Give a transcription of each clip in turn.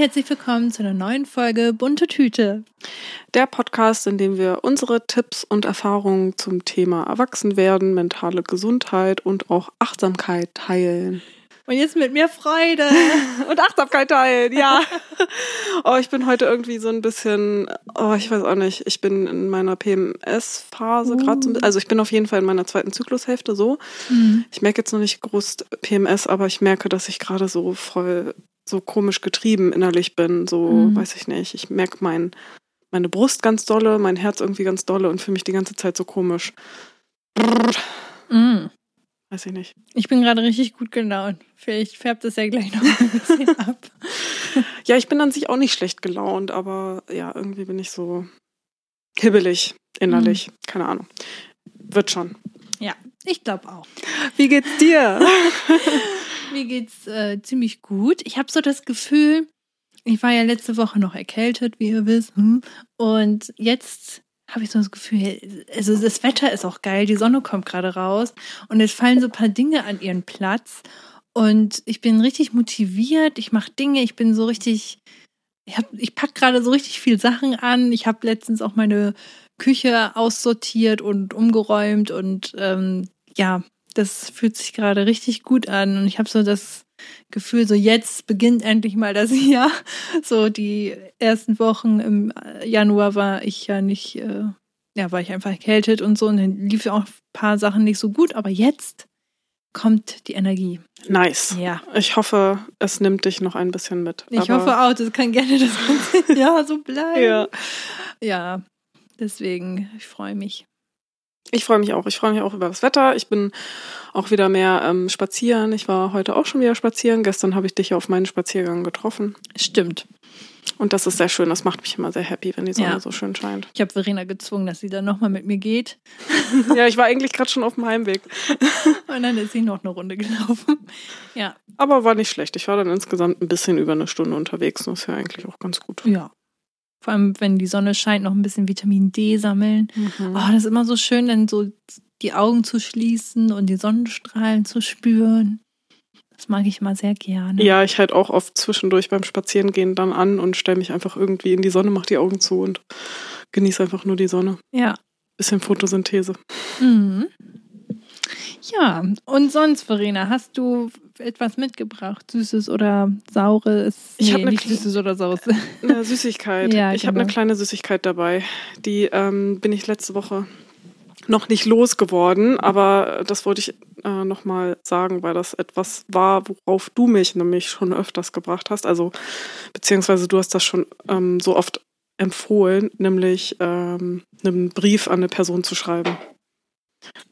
herzlich willkommen zu einer neuen Folge Bunte Tüte. Der Podcast, in dem wir unsere Tipps und Erfahrungen zum Thema Erwachsenwerden, mentale Gesundheit und auch Achtsamkeit teilen. Und jetzt mit mehr Freude und Achtsamkeit teilen, ja. oh, ich bin heute irgendwie so ein bisschen, oh, ich weiß auch nicht, ich bin in meiner PMS-Phase uh. gerade so, also ich bin auf jeden Fall in meiner zweiten Zyklushälfte so. Mhm. Ich merke jetzt noch nicht groß PMS, aber ich merke, dass ich gerade so voll so komisch getrieben innerlich bin, so mhm. weiß ich nicht. Ich merke mein, meine Brust ganz dolle, mein Herz irgendwie ganz dolle und fühle mich die ganze Zeit so komisch. Mhm. Weiß ich nicht. Ich bin gerade richtig gut gelaunt. Vielleicht färbt es ja gleich noch ein bisschen ab. ja, ich bin an sich auch nicht schlecht gelaunt, aber ja, irgendwie bin ich so hibbelig innerlich. Mhm. Keine Ahnung. Wird schon. Ja, ich glaube auch. Wie geht's dir? Mir geht's äh, ziemlich gut. Ich habe so das Gefühl, ich war ja letzte Woche noch erkältet, wie ihr wisst. Hm? Und jetzt habe ich so das Gefühl, also das Wetter ist auch geil, die Sonne kommt gerade raus und es fallen so ein paar Dinge an ihren Platz und ich bin richtig motiviert, ich mache Dinge, ich bin so richtig, ich, hab, ich pack gerade so richtig viel Sachen an. Ich habe letztens auch meine Küche aussortiert und umgeräumt und ähm, ja, das fühlt sich gerade richtig gut an und ich habe so das Gefühl, so jetzt beginnt endlich mal das Jahr. So die ersten Wochen im Januar war ich ja nicht, äh, ja, war ich einfach erkältet und so und dann lief auch ein paar Sachen nicht so gut, aber jetzt kommt die Energie. Nice. Ja. Ich hoffe, es nimmt dich noch ein bisschen mit. Ich hoffe auch, das kann gerne das ganze Jahr so bleiben. Ja. Ja, deswegen, ich freue mich. Ich freue mich auch. Ich freue mich auch über das Wetter. Ich bin auch wieder mehr ähm, spazieren. Ich war heute auch schon wieder spazieren. Gestern habe ich dich auf meinen Spaziergang getroffen. Stimmt. Und das ist sehr schön. Das macht mich immer sehr happy, wenn die Sonne ja. so schön scheint. Ich habe Verena gezwungen, dass sie dann nochmal mit mir geht. ja, ich war eigentlich gerade schon auf dem Heimweg. Und dann ist sie noch eine Runde gelaufen. Ja. Aber war nicht schlecht. Ich war dann insgesamt ein bisschen über eine Stunde unterwegs. Das ist ja eigentlich auch ganz gut. Ja. Vor allem, wenn die Sonne scheint, noch ein bisschen Vitamin D sammeln. Mhm. Oh, das ist immer so schön, dann so die Augen zu schließen und die Sonnenstrahlen zu spüren. Das mag ich mal sehr gerne. Ja, ich halt auch oft zwischendurch beim Spazierengehen dann an und stelle mich einfach irgendwie in die Sonne, mache die Augen zu und genieße einfach nur die Sonne. Ja. Bisschen Photosynthese. Mhm. Ja, und sonst, Verena, hast du etwas mitgebracht? Süßes oder Saures? Ich nee, habe nicht Süßes oder Saures. Eine Süßigkeit. ja, ich genau. habe eine kleine Süßigkeit dabei. Die ähm, bin ich letzte Woche noch nicht losgeworden, aber das wollte ich äh, nochmal sagen, weil das etwas war, worauf du mich nämlich schon öfters gebracht hast. Also, beziehungsweise du hast das schon ähm, so oft empfohlen, nämlich ähm, einen Brief an eine Person zu schreiben.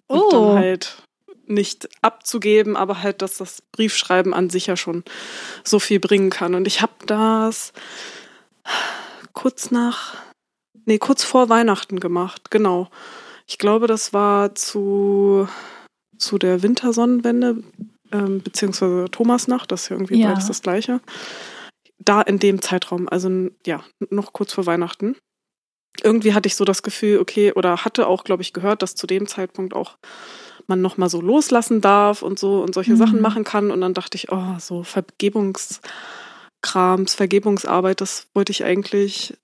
Und oh. dann halt nicht abzugeben, aber halt, dass das Briefschreiben an sich ja schon so viel bringen kann. Und ich habe das kurz nach, nee, kurz vor Weihnachten gemacht, genau. Ich glaube, das war zu, zu der Wintersonnenwende, ähm, beziehungsweise Thomasnacht, das ist ja irgendwie ja. beides das gleiche. Da in dem Zeitraum, also ja, noch kurz vor Weihnachten. Irgendwie hatte ich so das Gefühl, okay, oder hatte auch, glaube ich, gehört, dass zu dem Zeitpunkt auch man noch mal so loslassen darf und so und solche mhm. Sachen machen kann. Und dann dachte ich, oh, so Vergebungskrams, Vergebungsarbeit, das wollte ich eigentlich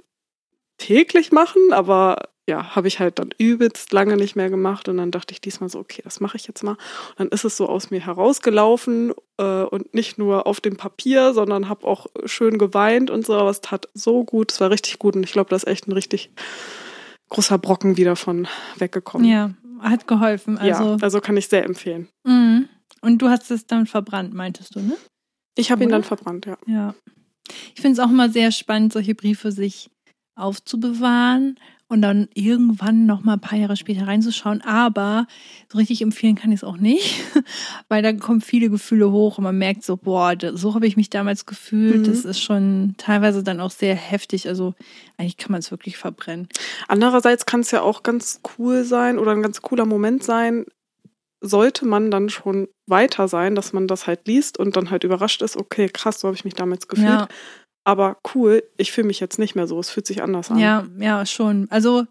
täglich machen, aber ja, habe ich halt dann übelst lange nicht mehr gemacht und dann dachte ich diesmal so, okay, das mache ich jetzt mal. Und dann ist es so aus mir herausgelaufen äh, und nicht nur auf dem Papier, sondern habe auch schön geweint und so, aber es tat so gut, es war richtig gut und ich glaube, da ist echt ein richtig großer Brocken wieder von weggekommen. Ja, hat geholfen. Also, ja, also kann ich sehr empfehlen. Mhm. Und du hast es dann verbrannt, meintest du, ne? Ich habe ihn dann verbrannt, ja. Ja. Ich finde es auch immer sehr spannend, solche Briefe sich aufzubewahren und dann irgendwann noch mal ein paar Jahre später reinzuschauen. Aber so richtig empfehlen kann ich es auch nicht, weil da kommen viele Gefühle hoch und man merkt so, boah, so habe ich mich damals gefühlt. Mhm. Das ist schon teilweise dann auch sehr heftig. Also eigentlich kann man es wirklich verbrennen. Andererseits kann es ja auch ganz cool sein oder ein ganz cooler Moment sein, sollte man dann schon weiter sein, dass man das halt liest und dann halt überrascht ist, okay, krass, so habe ich mich damals gefühlt. Ja aber cool, ich fühle mich jetzt nicht mehr so, es fühlt sich anders an. Ja, ja, schon. Also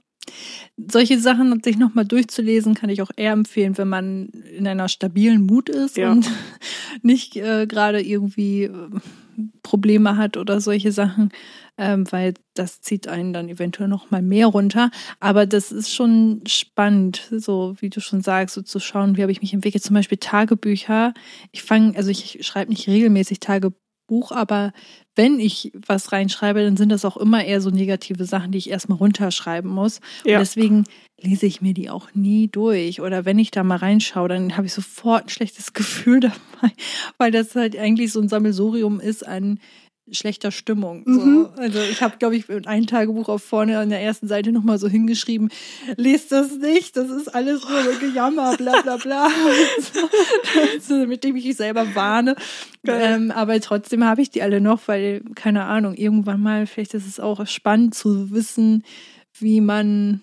solche Sachen sich nochmal durchzulesen, kann ich auch eher empfehlen, wenn man in einer stabilen Mut ist ja. und nicht äh, gerade irgendwie äh, Probleme hat oder solche Sachen, ähm, weil das zieht einen dann eventuell noch mal mehr runter. Aber das ist schon spannend, so wie du schon sagst, so zu schauen, wie habe ich mich entwickelt. Zum Beispiel Tagebücher. Ich fange, also ich schreibe nicht regelmäßig Tagebuch, aber wenn ich was reinschreibe, dann sind das auch immer eher so negative Sachen, die ich erstmal runterschreiben muss. Ja. Und deswegen lese ich mir die auch nie durch. Oder wenn ich da mal reinschaue, dann habe ich sofort ein schlechtes Gefühl dabei, weil das halt eigentlich so ein Sammelsurium ist an schlechter Stimmung. So. Mhm. Also ich habe, glaube ich, ein Tagebuch auf vorne an der ersten Seite nochmal so hingeschrieben, lest das nicht, das ist alles nur so Gejammer, bla bla bla. so, mit dem ich mich selber warne. Ähm, aber trotzdem habe ich die alle noch, weil, keine Ahnung, irgendwann mal, vielleicht ist es auch spannend zu wissen, wie man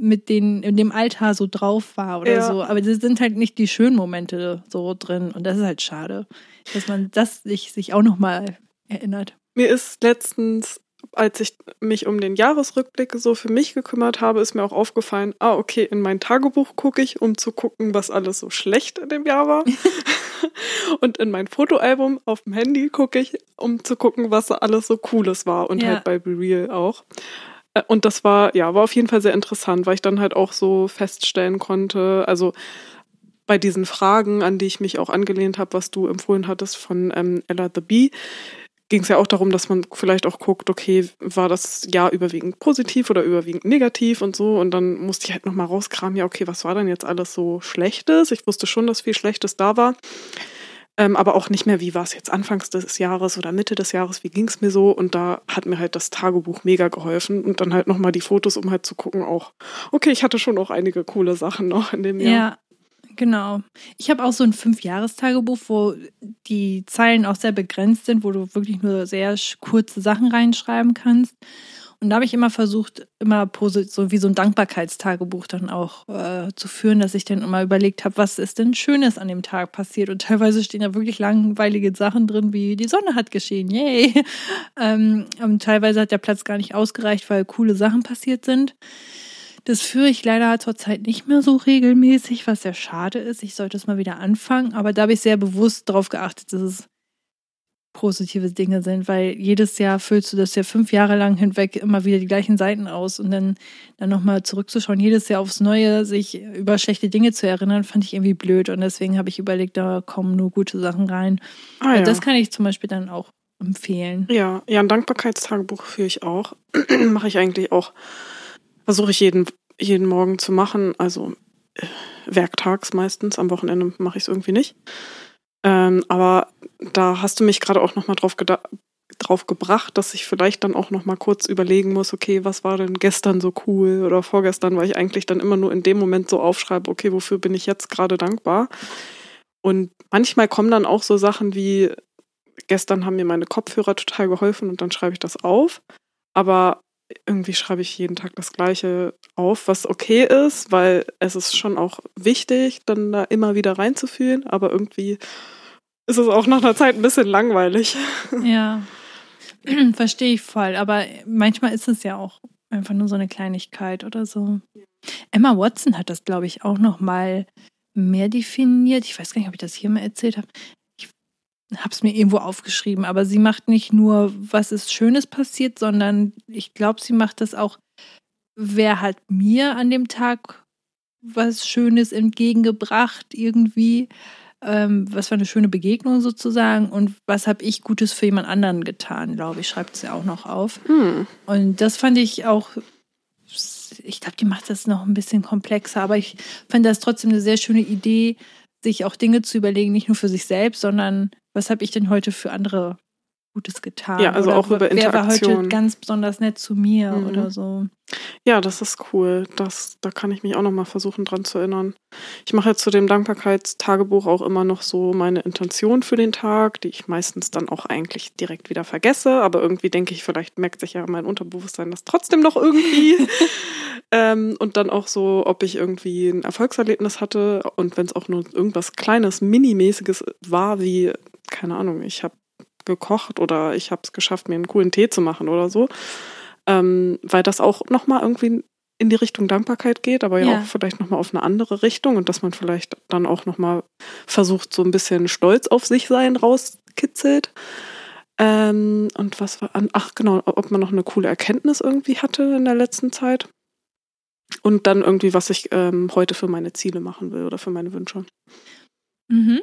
mit den in dem Alter so drauf war oder ja. so. Aber das sind halt nicht die schönen Momente so drin. Und das ist halt schade, dass man das sich, sich auch nochmal erinnert. Mir ist letztens, als ich mich um den Jahresrückblick so für mich gekümmert habe, ist mir auch aufgefallen, ah, okay, in mein Tagebuch gucke ich, um zu gucken, was alles so schlecht in dem Jahr war. und in mein Fotoalbum auf dem Handy gucke ich, um zu gucken, was alles so Cooles war. Und ja. halt bei Be Real auch. Äh, und das war, ja, war auf jeden Fall sehr interessant, weil ich dann halt auch so feststellen konnte, also bei diesen Fragen, an die ich mich auch angelehnt habe, was du empfohlen hattest von ähm, Ella the Bee, ging es ja auch darum, dass man vielleicht auch guckt, okay, war das Jahr überwiegend positiv oder überwiegend negativ und so. Und dann musste ich halt nochmal rauskramen, ja, okay, was war denn jetzt alles so Schlechtes? Ich wusste schon, dass viel Schlechtes da war. Ähm, aber auch nicht mehr, wie war es jetzt Anfangs des Jahres oder Mitte des Jahres, wie ging es mir so? Und da hat mir halt das Tagebuch mega geholfen. Und dann halt nochmal die Fotos, um halt zu gucken, auch, okay, ich hatte schon auch einige coole Sachen noch in dem Jahr. Ja, Genau. Ich habe auch so ein Fünfjahrestagebuch, wo die Zeilen auch sehr begrenzt sind, wo du wirklich nur sehr kurze Sachen reinschreiben kannst. Und da habe ich immer versucht, immer so wie so ein Dankbarkeitstagebuch dann auch äh, zu führen, dass ich dann immer überlegt habe, was ist denn Schönes an dem Tag passiert. Und teilweise stehen da wirklich langweilige Sachen drin, wie die Sonne hat geschehen, yay. ähm, und teilweise hat der Platz gar nicht ausgereicht, weil coole Sachen passiert sind. Das führe ich leider zurzeit nicht mehr so regelmäßig, was sehr schade ist. Ich sollte es mal wieder anfangen, aber da habe ich sehr bewusst darauf geachtet, dass es positive Dinge sind, weil jedes Jahr füllst du das ja fünf Jahre lang hinweg immer wieder die gleichen Seiten aus und dann, dann nochmal zurückzuschauen, jedes Jahr aufs Neue sich über schlechte Dinge zu erinnern, fand ich irgendwie blöd und deswegen habe ich überlegt, da kommen nur gute Sachen rein. Ah, ja. Das kann ich zum Beispiel dann auch empfehlen. Ja, ja, ein Dankbarkeitstagebuch führe ich auch. Mache ich eigentlich auch versuche ich jeden, jeden Morgen zu machen. Also äh, werktags meistens, am Wochenende mache ich es irgendwie nicht. Ähm, aber da hast du mich gerade auch nochmal drauf, drauf gebracht, dass ich vielleicht dann auch nochmal kurz überlegen muss, okay, was war denn gestern so cool oder vorgestern, weil ich eigentlich dann immer nur in dem Moment so aufschreibe, okay, wofür bin ich jetzt gerade dankbar? Und manchmal kommen dann auch so Sachen wie, gestern haben mir meine Kopfhörer total geholfen und dann schreibe ich das auf. Aber irgendwie schreibe ich jeden Tag das Gleiche auf, was okay ist, weil es ist schon auch wichtig, dann da immer wieder reinzufühlen, aber irgendwie ist es auch nach einer Zeit ein bisschen langweilig. Ja, verstehe ich voll, aber manchmal ist es ja auch einfach nur so eine Kleinigkeit oder so. Emma Watson hat das, glaube ich, auch noch mal mehr definiert. Ich weiß gar nicht, ob ich das hier mal erzählt habe habe es mir irgendwo aufgeschrieben, aber sie macht nicht nur, was ist Schönes passiert, sondern ich glaube, sie macht das auch, wer hat mir an dem Tag was Schönes entgegengebracht irgendwie, ähm, was war eine schöne Begegnung sozusagen und was habe ich Gutes für jemand anderen getan, glaube ich, schreibt sie auch noch auf. Hm. Und das fand ich auch ich glaube, die macht das noch ein bisschen komplexer, aber ich fand das trotzdem eine sehr schöne Idee, sich auch Dinge zu überlegen, nicht nur für sich selbst, sondern was habe ich denn heute für andere Gutes getan? Ja, also oder auch über Interaktion. Wer war heute ganz besonders nett zu mir mhm. oder so? Ja, das ist cool. Das, da kann ich mich auch noch mal versuchen dran zu erinnern. Ich mache jetzt zu dem Dankbarkeitstagebuch auch immer noch so meine Intention für den Tag, die ich meistens dann auch eigentlich direkt wieder vergesse. Aber irgendwie denke ich, vielleicht merkt sich ja mein Unterbewusstsein das trotzdem noch irgendwie. ähm, und dann auch so, ob ich irgendwie ein Erfolgserlebnis hatte und wenn es auch nur irgendwas Kleines, Minimäßiges war, wie keine Ahnung, ich habe gekocht oder ich habe es geschafft, mir einen coolen Tee zu machen oder so. Ähm, weil das auch nochmal irgendwie in die Richtung Dankbarkeit geht, aber ja, ja auch vielleicht nochmal auf eine andere Richtung und dass man vielleicht dann auch nochmal versucht, so ein bisschen Stolz auf sich sein rauskitzelt. Ähm, und was war an, ach genau, ob man noch eine coole Erkenntnis irgendwie hatte in der letzten Zeit. Und dann irgendwie, was ich ähm, heute für meine Ziele machen will oder für meine Wünsche. Mhm.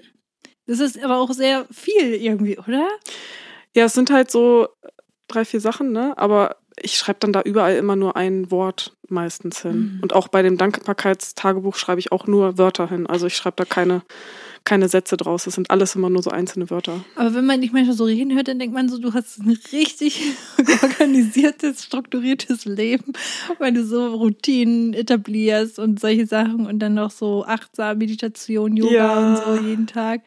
Das ist aber auch sehr viel irgendwie, oder? Ja, es sind halt so drei, vier Sachen, ne? Aber ich schreibe dann da überall immer nur ein Wort meistens hin. Mhm. Und auch bei dem Dankbarkeitstagebuch schreibe ich auch nur Wörter hin. Also ich schreibe da keine, keine Sätze draus. Das sind alles immer nur so einzelne Wörter. Aber wenn man dich manchmal so reden hört, dann denkt man so, du hast ein richtig organisiertes, strukturiertes Leben, weil du so Routinen etablierst und solche Sachen und dann noch so achtsam Meditation, Yoga ja. und so jeden Tag.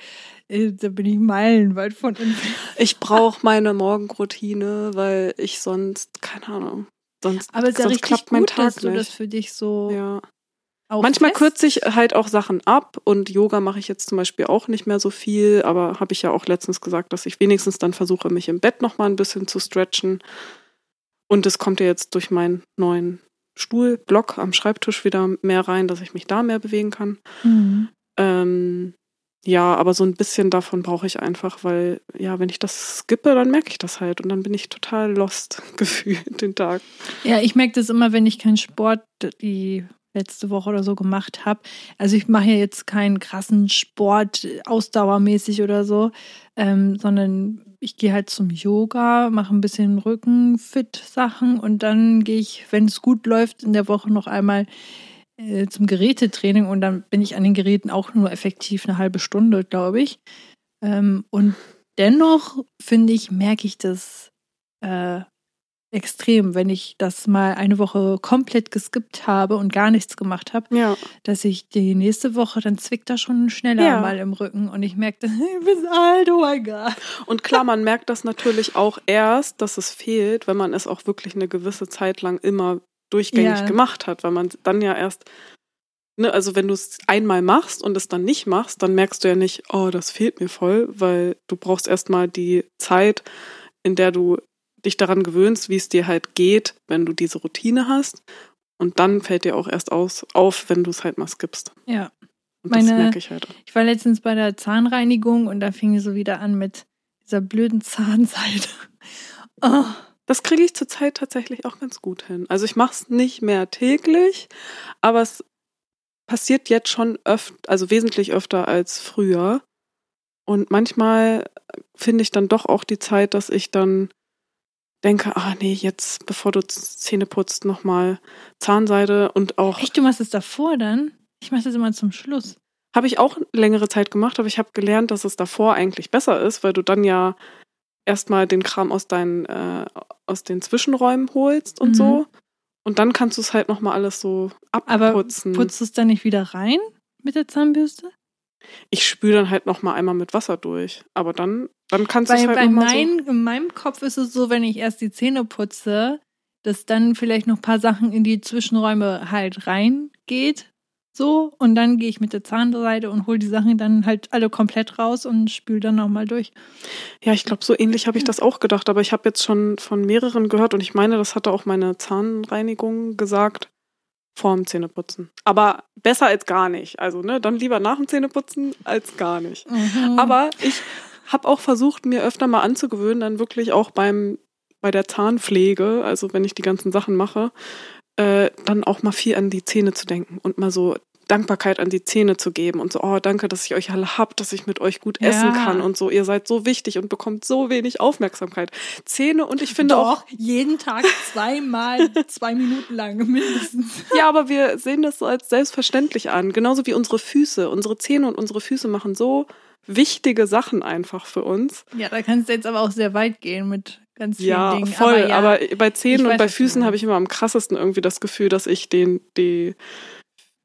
Äh, da bin ich meilenweit von entfernt. Ich brauche meine Morgenroutine, weil ich sonst, keine Ahnung, sonst, Aber es ist ja sonst klappt gut, mein Tag dass du nicht. das für dich so. Ja. Manchmal fest? kürze ich halt auch Sachen ab und Yoga mache ich jetzt zum Beispiel auch nicht mehr so viel, aber habe ich ja auch letztens gesagt, dass ich wenigstens dann versuche, mich im Bett nochmal ein bisschen zu stretchen. Und es kommt ja jetzt durch meinen neuen Stuhlblock am Schreibtisch wieder mehr rein, dass ich mich da mehr bewegen kann. Mhm. Ähm, ja, aber so ein bisschen davon brauche ich einfach, weil ja, wenn ich das skippe, dann merke ich das halt und dann bin ich total lost gefühlt den Tag. Ja, ich merke das immer, wenn ich keinen Sport die letzte Woche oder so gemacht habe. Also ich mache ja jetzt keinen krassen Sport ausdauermäßig oder so, ähm, sondern ich gehe halt zum Yoga, mache ein bisschen Rücken-Fit-Sachen und dann gehe ich, wenn es gut läuft, in der Woche noch einmal äh, zum Gerätetraining und dann bin ich an den Geräten auch nur effektiv eine halbe Stunde, glaube ich. Ähm, und dennoch, finde ich, merke ich das äh, extrem, wenn ich das mal eine Woche komplett geskippt habe und gar nichts gemacht habe, ja. dass ich die nächste Woche, dann zwickt das schon schneller ja. mal im Rücken und ich merke, ich bin alt, oh mein Gott. Und klar, man merkt das natürlich auch erst, dass es fehlt, wenn man es auch wirklich eine gewisse Zeit lang immer durchgängig ja. gemacht hat, weil man dann ja erst, ne, also wenn du es einmal machst und es dann nicht machst, dann merkst du ja nicht, oh, das fehlt mir voll, weil du brauchst erstmal die Zeit, in der du dich daran gewöhnst, wie es dir halt geht, wenn du diese Routine hast. Und dann fällt dir auch erst aus, auf, wenn du es halt mal skippst. Ja. Und Meine, das merke ich halt. Ich war letztens bei der Zahnreinigung und da fing es so wieder an mit dieser blöden Zahnseite. Oh. Das kriege ich zurzeit tatsächlich auch ganz gut hin. Also ich mache es nicht mehr täglich, aber es passiert jetzt schon öfter, also wesentlich öfter als früher. Und manchmal finde ich dann doch auch die Zeit, dass ich dann denke, ah nee, jetzt bevor du Zähne putzt, nochmal Zahnseide und auch. Echt, du machst es davor dann? Ich mache das immer zum Schluss. Habe ich auch längere Zeit gemacht, aber ich habe gelernt, dass es davor eigentlich besser ist, weil du dann ja erstmal den Kram aus deinen, äh, aus den Zwischenräumen holst und mhm. so. Und dann kannst du es halt nochmal alles so abputzen. Aber putzt du es dann nicht wieder rein mit der Zahnbürste? Ich spüle dann halt nochmal einmal mit Wasser durch. Aber dann, dann kannst du es halt bei noch mein, so In meinem Kopf ist es so, wenn ich erst die Zähne putze, dass dann vielleicht noch ein paar Sachen in die Zwischenräume halt reingeht so, und dann gehe ich mit der Zahnseide und hole die Sachen dann halt alle komplett raus und spüle dann nochmal durch. Ja, ich glaube, so ähnlich habe ich das auch gedacht, aber ich habe jetzt schon von mehreren gehört und ich meine, das hatte auch meine Zahnreinigung gesagt, vorm Zähneputzen. Aber besser als gar nicht. Also, ne, dann lieber nach dem Zähneputzen als gar nicht. Mhm. Aber ich habe auch versucht, mir öfter mal anzugewöhnen, dann wirklich auch beim bei der Zahnpflege, also wenn ich die ganzen Sachen mache, äh, dann auch mal viel an die Zähne zu denken und mal so Dankbarkeit an die Zähne zu geben und so, oh, danke, dass ich euch alle hab, dass ich mit euch gut ja. essen kann und so. Ihr seid so wichtig und bekommt so wenig Aufmerksamkeit. Zähne und ich finde Doch, auch. jeden Tag zweimal, zwei Minuten lang mindestens. Ja, aber wir sehen das so als selbstverständlich an. Genauso wie unsere Füße. Unsere Zähne und unsere Füße machen so wichtige Sachen einfach für uns. Ja, da kannst du jetzt aber auch sehr weit gehen mit ganz vielen ja, Dingen. Voll, aber, ja, aber bei Zähnen und bei Füßen habe ich immer am krassesten irgendwie das Gefühl, dass ich den, die,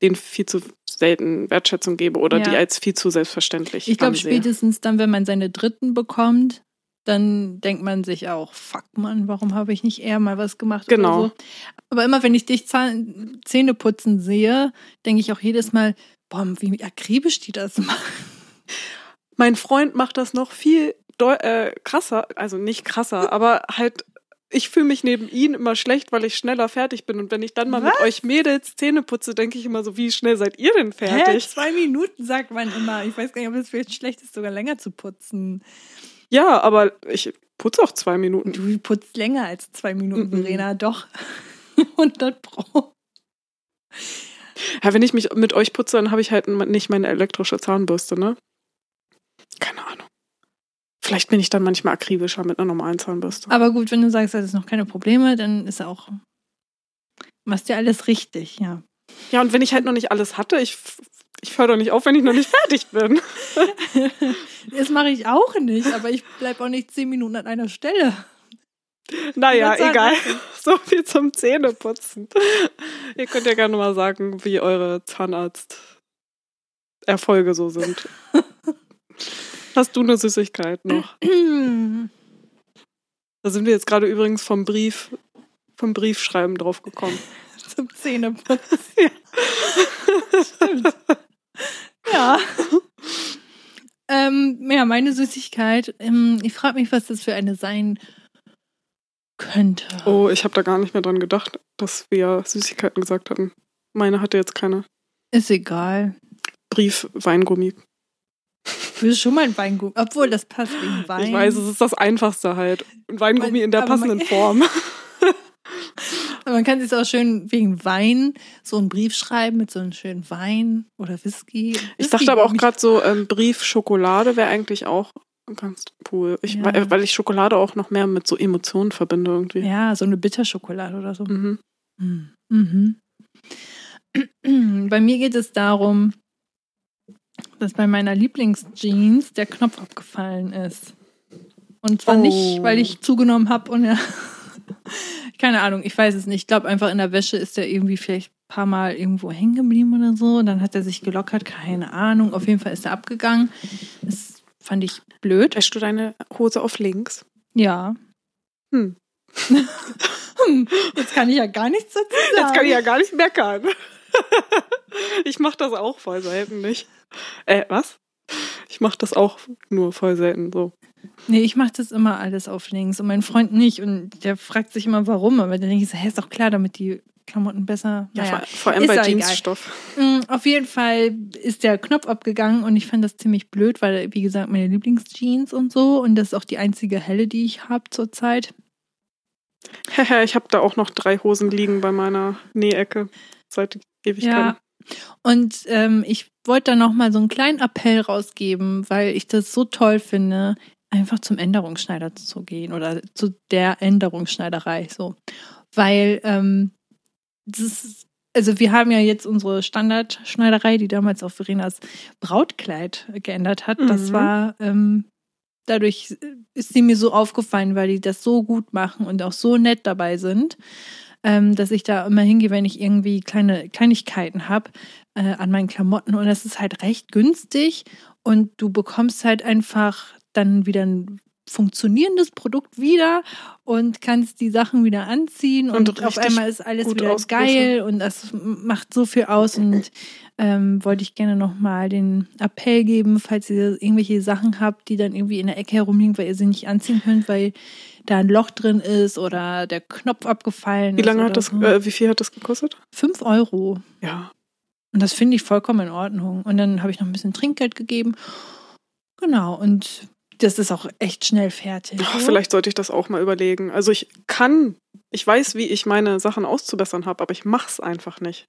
den viel zu selten Wertschätzung gebe oder ja. die als viel zu selbstverständlich. Ich glaube, spätestens dann, wenn man seine Dritten bekommt, dann denkt man sich auch, fuck man, warum habe ich nicht eher mal was gemacht? Genau. So. Aber immer wenn ich dich Zähne putzen sehe, denke ich auch jedes Mal, boah, wie akribisch die das machen. Mein Freund macht das noch viel äh, krasser, also nicht krasser, aber halt ich fühle mich neben ihnen immer schlecht, weil ich schneller fertig bin. Und wenn ich dann mal Was? mit euch Mädels Zähne putze, denke ich immer so, wie schnell seid ihr denn fertig? Hä? Zwei Minuten sagt man immer. Ich weiß gar nicht, ob es vielleicht schlecht ist, sogar länger zu putzen. Ja, aber ich putze auch zwei Minuten. Du putzt länger als zwei Minuten, mhm. Verena, doch. 100 Pro. Ja, wenn ich mich mit euch putze, dann habe ich halt nicht meine elektrische Zahnbürste, ne? Keine Ahnung. Vielleicht bin ich dann manchmal akribischer mit einer normalen Zahnbürste. Aber gut, wenn du sagst, das ist noch keine Probleme, dann ist auch. Machst ja alles richtig, ja. Ja, und wenn ich halt noch nicht alles hatte, ich, ich höre doch nicht auf, wenn ich noch nicht fertig bin. das mache ich auch nicht, aber ich bleibe auch nicht zehn Minuten an einer Stelle. Naja, egal. So viel zum Zähneputzen. Ihr könnt ja gerne mal sagen, wie eure Zahnarzt-Erfolge so sind. Hast du eine Süßigkeit noch? da sind wir jetzt gerade übrigens vom Brief, vom Briefschreiben drauf gekommen. Zum Zähneputzen. ja. Stimmt. Ja. Ähm, ja, meine Süßigkeit. Ähm, ich frage mich, was das für eine sein könnte. Oh, ich habe da gar nicht mehr dran gedacht, dass wir Süßigkeiten gesagt hatten. Meine hatte jetzt keine. Ist egal. Brief, Weingummi. Bist schon mal ein Weingummi. Obwohl, das passt wegen Wein. Ich weiß, es ist das Einfachste halt. Ein Weingummi in der passenden man, Form. Man kann sich auch schön wegen Wein so einen Brief schreiben mit so einem schönen Wein oder Whisky. Whisky ich dachte aber auch gerade so, ähm, Brief Schokolade wäre eigentlich auch ganz cool. Ich, ja. Weil ich Schokolade auch noch mehr mit so Emotionen verbinde irgendwie. Ja, so eine Bitterschokolade oder so. Mhm. Mhm. mhm. Bei mir geht es darum, dass bei meiner Lieblingsjeans der Knopf abgefallen ist. Und zwar oh. nicht, weil ich zugenommen habe und ja. Keine Ahnung, ich weiß es nicht. Ich glaube einfach in der Wäsche ist er irgendwie vielleicht ein paar Mal irgendwo hängen geblieben oder so. Und dann hat er sich gelockert, keine Ahnung. Auf jeden Fall ist er abgegangen. Das fand ich blöd. Wäschst du deine Hose auf links? Ja. Hm. hm. Jetzt kann ich ja gar nichts dazu sagen. Jetzt kann ich ja gar nicht meckern. ich mache das auch voll selten nicht. Äh, was? Ich mache das auch nur voll selten so. Nee, ich mache das immer alles auf links und mein Freund nicht. Und der fragt sich immer, warum. Aber dann denke ich so, hä, ist doch klar, damit die Klamotten besser. Ja, naja, vor, vor, allem bei Jeansstoff. Mm, auf jeden Fall ist der Knopf abgegangen und ich fand das ziemlich blöd, weil, wie gesagt, meine Lieblingsjeans und so. Und das ist auch die einzige helle, die ich habe zurzeit. ich habe da auch noch drei Hosen liegen bei meiner Nähecke seit Ewigkeiten. Ja. Und ähm, ich wollte da nochmal so einen kleinen Appell rausgeben, weil ich das so toll finde, einfach zum Änderungsschneider zu gehen oder zu der Änderungsschneiderei so. Weil ähm, das also wir haben ja jetzt unsere Standardschneiderei, die damals auf Verenas Brautkleid geändert hat. Mhm. Das war ähm, dadurch ist sie mir so aufgefallen, weil die das so gut machen und auch so nett dabei sind ähm, dass ich da immer hingehe, wenn ich irgendwie kleine Kleinigkeiten habe äh, an meinen Klamotten. Und das ist halt recht günstig und du bekommst halt einfach dann wieder ein funktionierendes Produkt wieder und kannst die Sachen wieder anziehen und, und auf einmal ist alles wieder geil und das macht so viel aus und ähm, wollte ich gerne nochmal den Appell geben, falls ihr irgendwelche Sachen habt, die dann irgendwie in der Ecke herumliegen, weil ihr sie nicht anziehen könnt, weil da ein Loch drin ist oder der Knopf abgefallen wie ist. Wie lange hat das, so. äh, wie viel hat das gekostet? Fünf Euro. Ja. Und das finde ich vollkommen in Ordnung. Und dann habe ich noch ein bisschen Trinkgeld gegeben. Genau. Und das ist auch echt schnell fertig. Ach, vielleicht sollte ich das auch mal überlegen. Also ich kann, ich weiß, wie ich meine Sachen auszubessern habe, aber ich mache es einfach nicht.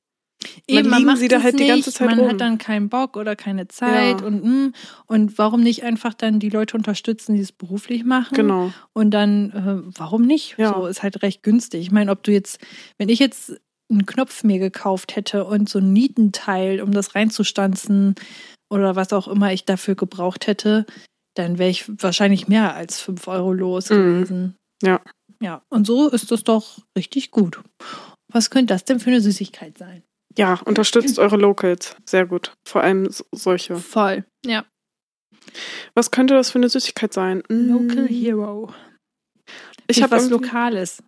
Eben, man liegen sie da halt nicht, die ganze Zeit Man rum. hat dann keinen Bock oder keine Zeit ja. und hm, und warum nicht einfach dann die Leute unterstützen, die es beruflich machen? Genau. Und dann äh, warum nicht? Ja. So ist halt recht günstig. Ich meine, ob du jetzt, wenn ich jetzt einen Knopf mir gekauft hätte und so ein Nietenteil, um das reinzustanzen oder was auch immer ich dafür gebraucht hätte, dann wäre ich wahrscheinlich mehr als fünf Euro los mhm. gewesen. Ja. Ja, und so ist das doch richtig gut. Was könnte das denn für eine Süßigkeit sein? Ja, unterstützt eure Locals. Sehr gut. Vor allem solche. Voll, ja. Was könnte das für eine Süßigkeit sein? Local hm. Hero. Ich habe was Lokales.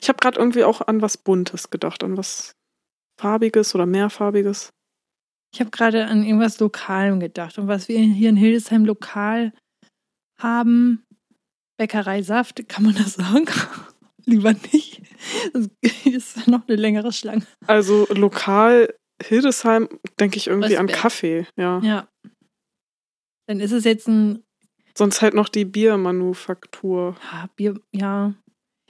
Ich habe gerade irgendwie auch an was Buntes gedacht, an was Farbiges oder mehrfarbiges. Ich habe gerade an irgendwas Lokalem gedacht und was wir hier in Hildesheim lokal haben, Bäckereisaft, kann man das sagen? Lieber nicht. Das ist noch eine längere Schlange. Also lokal Hildesheim denke ich irgendwie an Kaffee, ja. Ja. Dann ist es jetzt ein. Sonst halt noch die Biermanufaktur. Ja, Bier, ja.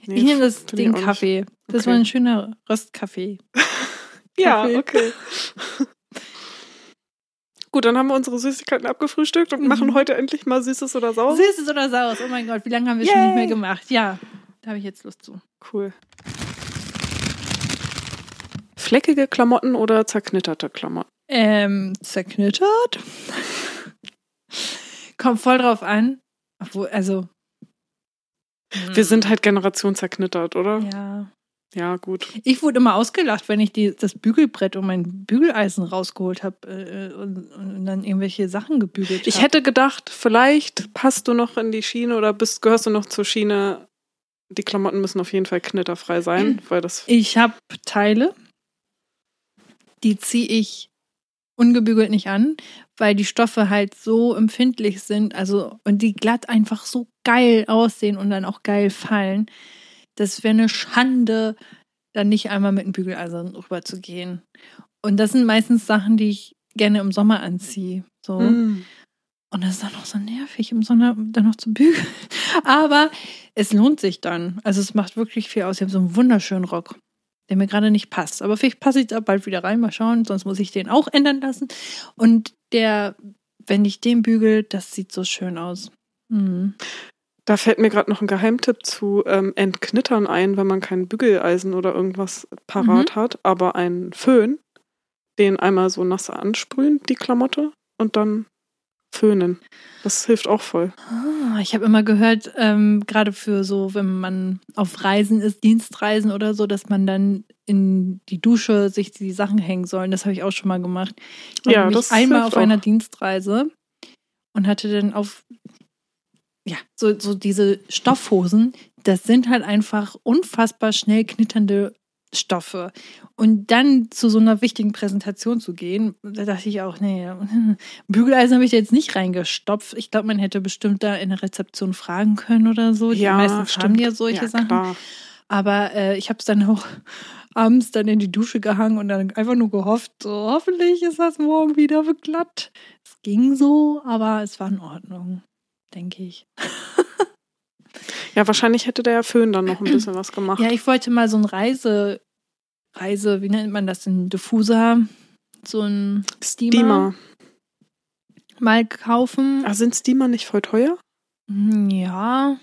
Nee, ich nehme das Ding Kaffee. Das war ein schöner Röstkaffee. ja, okay. Gut, dann haben wir unsere Süßigkeiten abgefrühstückt und mhm. machen heute endlich mal Süßes oder Saures. Süßes oder Saures, oh mein Gott, wie lange haben wir Yay. schon nicht mehr gemacht? Ja, da habe ich jetzt Lust zu. Cool. Fleckige Klamotten oder zerknitterte Klamotten? Ähm, zerknittert? Kommt voll drauf an. Obwohl, also. Wir sind halt Generation zerknittert, oder? Ja. Ja, gut. Ich wurde immer ausgelacht, wenn ich die, das Bügelbrett und mein Bügeleisen rausgeholt habe äh, und, und, dann irgendwelche Sachen gebügelt habe. Ich hätte gedacht, vielleicht passt du noch in die Schiene oder bist, gehörst du noch zur Schiene. Die Klamotten müssen auf jeden Fall knitterfrei sein, weil das. Ich habe Teile, die ziehe ich ungebügelt nicht an, weil die Stoffe halt so empfindlich sind, also und die glatt einfach so geil aussehen und dann auch geil fallen. Das wäre eine Schande, dann nicht einmal mit dem Bügeleisen rüber zu gehen. Und das sind meistens Sachen, die ich gerne im Sommer anziehe. So. Mm. Und das ist dann auch so nervig, im Sommer dann noch zu bügeln. Aber es lohnt sich dann. Also es macht wirklich viel aus. Ich habe so einen wunderschönen Rock der mir gerade nicht passt. Aber vielleicht passe ich da bald wieder rein, mal schauen, sonst muss ich den auch ändern lassen. Und der, wenn ich den bügel, das sieht so schön aus. Mhm. Da fällt mir gerade noch ein Geheimtipp zu ähm, Entknittern ein, wenn man kein Bügeleisen oder irgendwas parat mhm. hat, aber einen Föhn, den einmal so nass ansprühen, die Klamotte, und dann föhnen. Das hilft auch voll. Ah, ich habe immer gehört, ähm, gerade für so, wenn man auf Reisen ist, Dienstreisen oder so, dass man dann in die Dusche sich die Sachen hängen soll. Das habe ich auch schon mal gemacht. Ich ja, das einmal auf auch. einer Dienstreise und hatte dann auf ja, so, so diese Stoffhosen, das sind halt einfach unfassbar schnell knitternde Stoffe. Und dann zu so einer wichtigen Präsentation zu gehen, da dachte ich auch, nee, Bügeleisen habe ich jetzt nicht reingestopft. Ich glaube, man hätte bestimmt da in der Rezeption fragen können oder so. Die ja, meistens stimmt. ja solche ja, Sachen. Klar. Aber äh, ich habe es dann auch abends dann in die Dusche gehangen und dann einfach nur gehofft, so hoffentlich ist das morgen wieder glatt. Es ging so, aber es war in Ordnung, denke ich. Ja, wahrscheinlich hätte der Föhn dann noch ein bisschen was gemacht. Ja, ich wollte mal so ein Reise, Reise, wie nennt man das, ein Diffuser, so ein Steamer, Steamer. mal kaufen. Ah, sind Steamer nicht voll teuer? Hm, ja,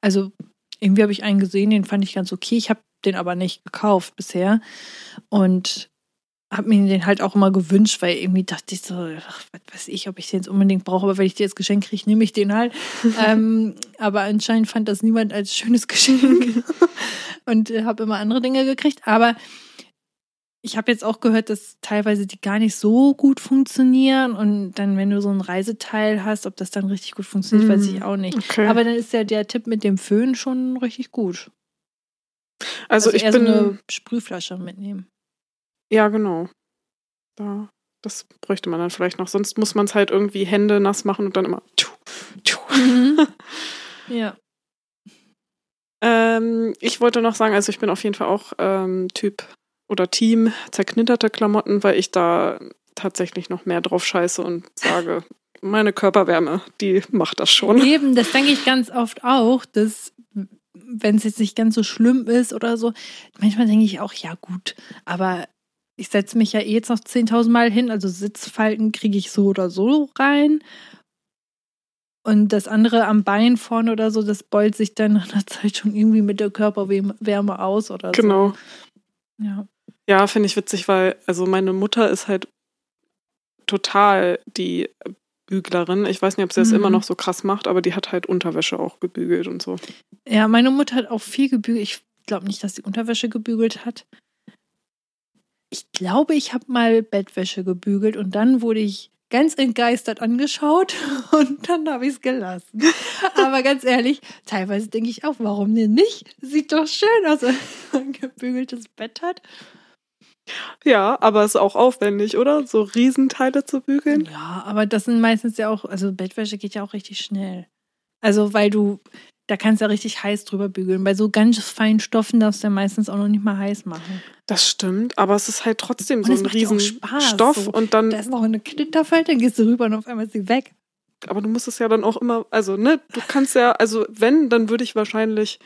also irgendwie habe ich einen gesehen, den fand ich ganz okay. Ich habe den aber nicht gekauft bisher. Und habe mir den halt auch immer gewünscht, weil irgendwie dachte ich so, ach, was weiß ich, ob ich den jetzt unbedingt brauche, aber wenn ich dir jetzt Geschenk kriege, nehme ich den halt. ähm, aber anscheinend fand das niemand als schönes Geschenk und äh, habe immer andere Dinge gekriegt. Aber ich habe jetzt auch gehört, dass teilweise die gar nicht so gut funktionieren und dann, wenn du so ein Reiseteil hast, ob das dann richtig gut funktioniert, mm, weiß ich auch nicht. Okay. Aber dann ist ja der Tipp mit dem Föhn schon richtig gut. Also, also ich bin so eine Sprühflasche mitnehmen. Ja, genau. Da, das bräuchte man dann vielleicht noch. Sonst muss man es halt irgendwie Hände nass machen und dann immer. Tschu, tschu. Mhm. Ja. ähm, ich wollte noch sagen, also ich bin auf jeden Fall auch ähm, Typ oder Team zerknitterte Klamotten, weil ich da tatsächlich noch mehr drauf scheiße und sage, meine Körperwärme, die macht das schon. Eben, das denke ich ganz oft auch, dass wenn es jetzt nicht ganz so schlimm ist oder so, manchmal denke ich auch, ja gut, aber ich setze mich ja eh jetzt noch 10.000 Mal hin, also Sitzfalten kriege ich so oder so rein. Und das andere am Bein vorne oder so, das beult sich dann nach einer Zeit schon irgendwie mit der Körperwärme aus oder genau. so. Genau. Ja. Ja, finde ich witzig, weil also meine Mutter ist halt total die Büglerin. Ich weiß nicht, ob sie das mhm. immer noch so krass macht, aber die hat halt Unterwäsche auch gebügelt und so. Ja, meine Mutter hat auch viel gebügelt. Ich glaube nicht, dass sie Unterwäsche gebügelt hat ich glaube, ich habe mal Bettwäsche gebügelt und dann wurde ich ganz entgeistert angeschaut und dann habe ich es gelassen. Aber ganz ehrlich, teilweise denke ich auch, warum denn nicht? Sieht doch schön aus, wenn man ein gebügeltes Bett hat. Ja, aber es ist auch aufwendig, oder? So Riesenteile zu bügeln. Ja, aber das sind meistens ja auch, also Bettwäsche geht ja auch richtig schnell. Also, weil du da kannst du ja richtig heiß drüber bügeln. Bei so ganz feinen Stoffen darfst du ja meistens auch noch nicht mal heiß machen. Das stimmt, aber es ist halt trotzdem und so ein riesen Stoff so. und dann. Da ist noch eine Knitterfalte, dann gehst du rüber und auf einmal ist sie weg. Aber du musst es ja dann auch immer, also ne, du kannst ja, also wenn, dann würde ich wahrscheinlich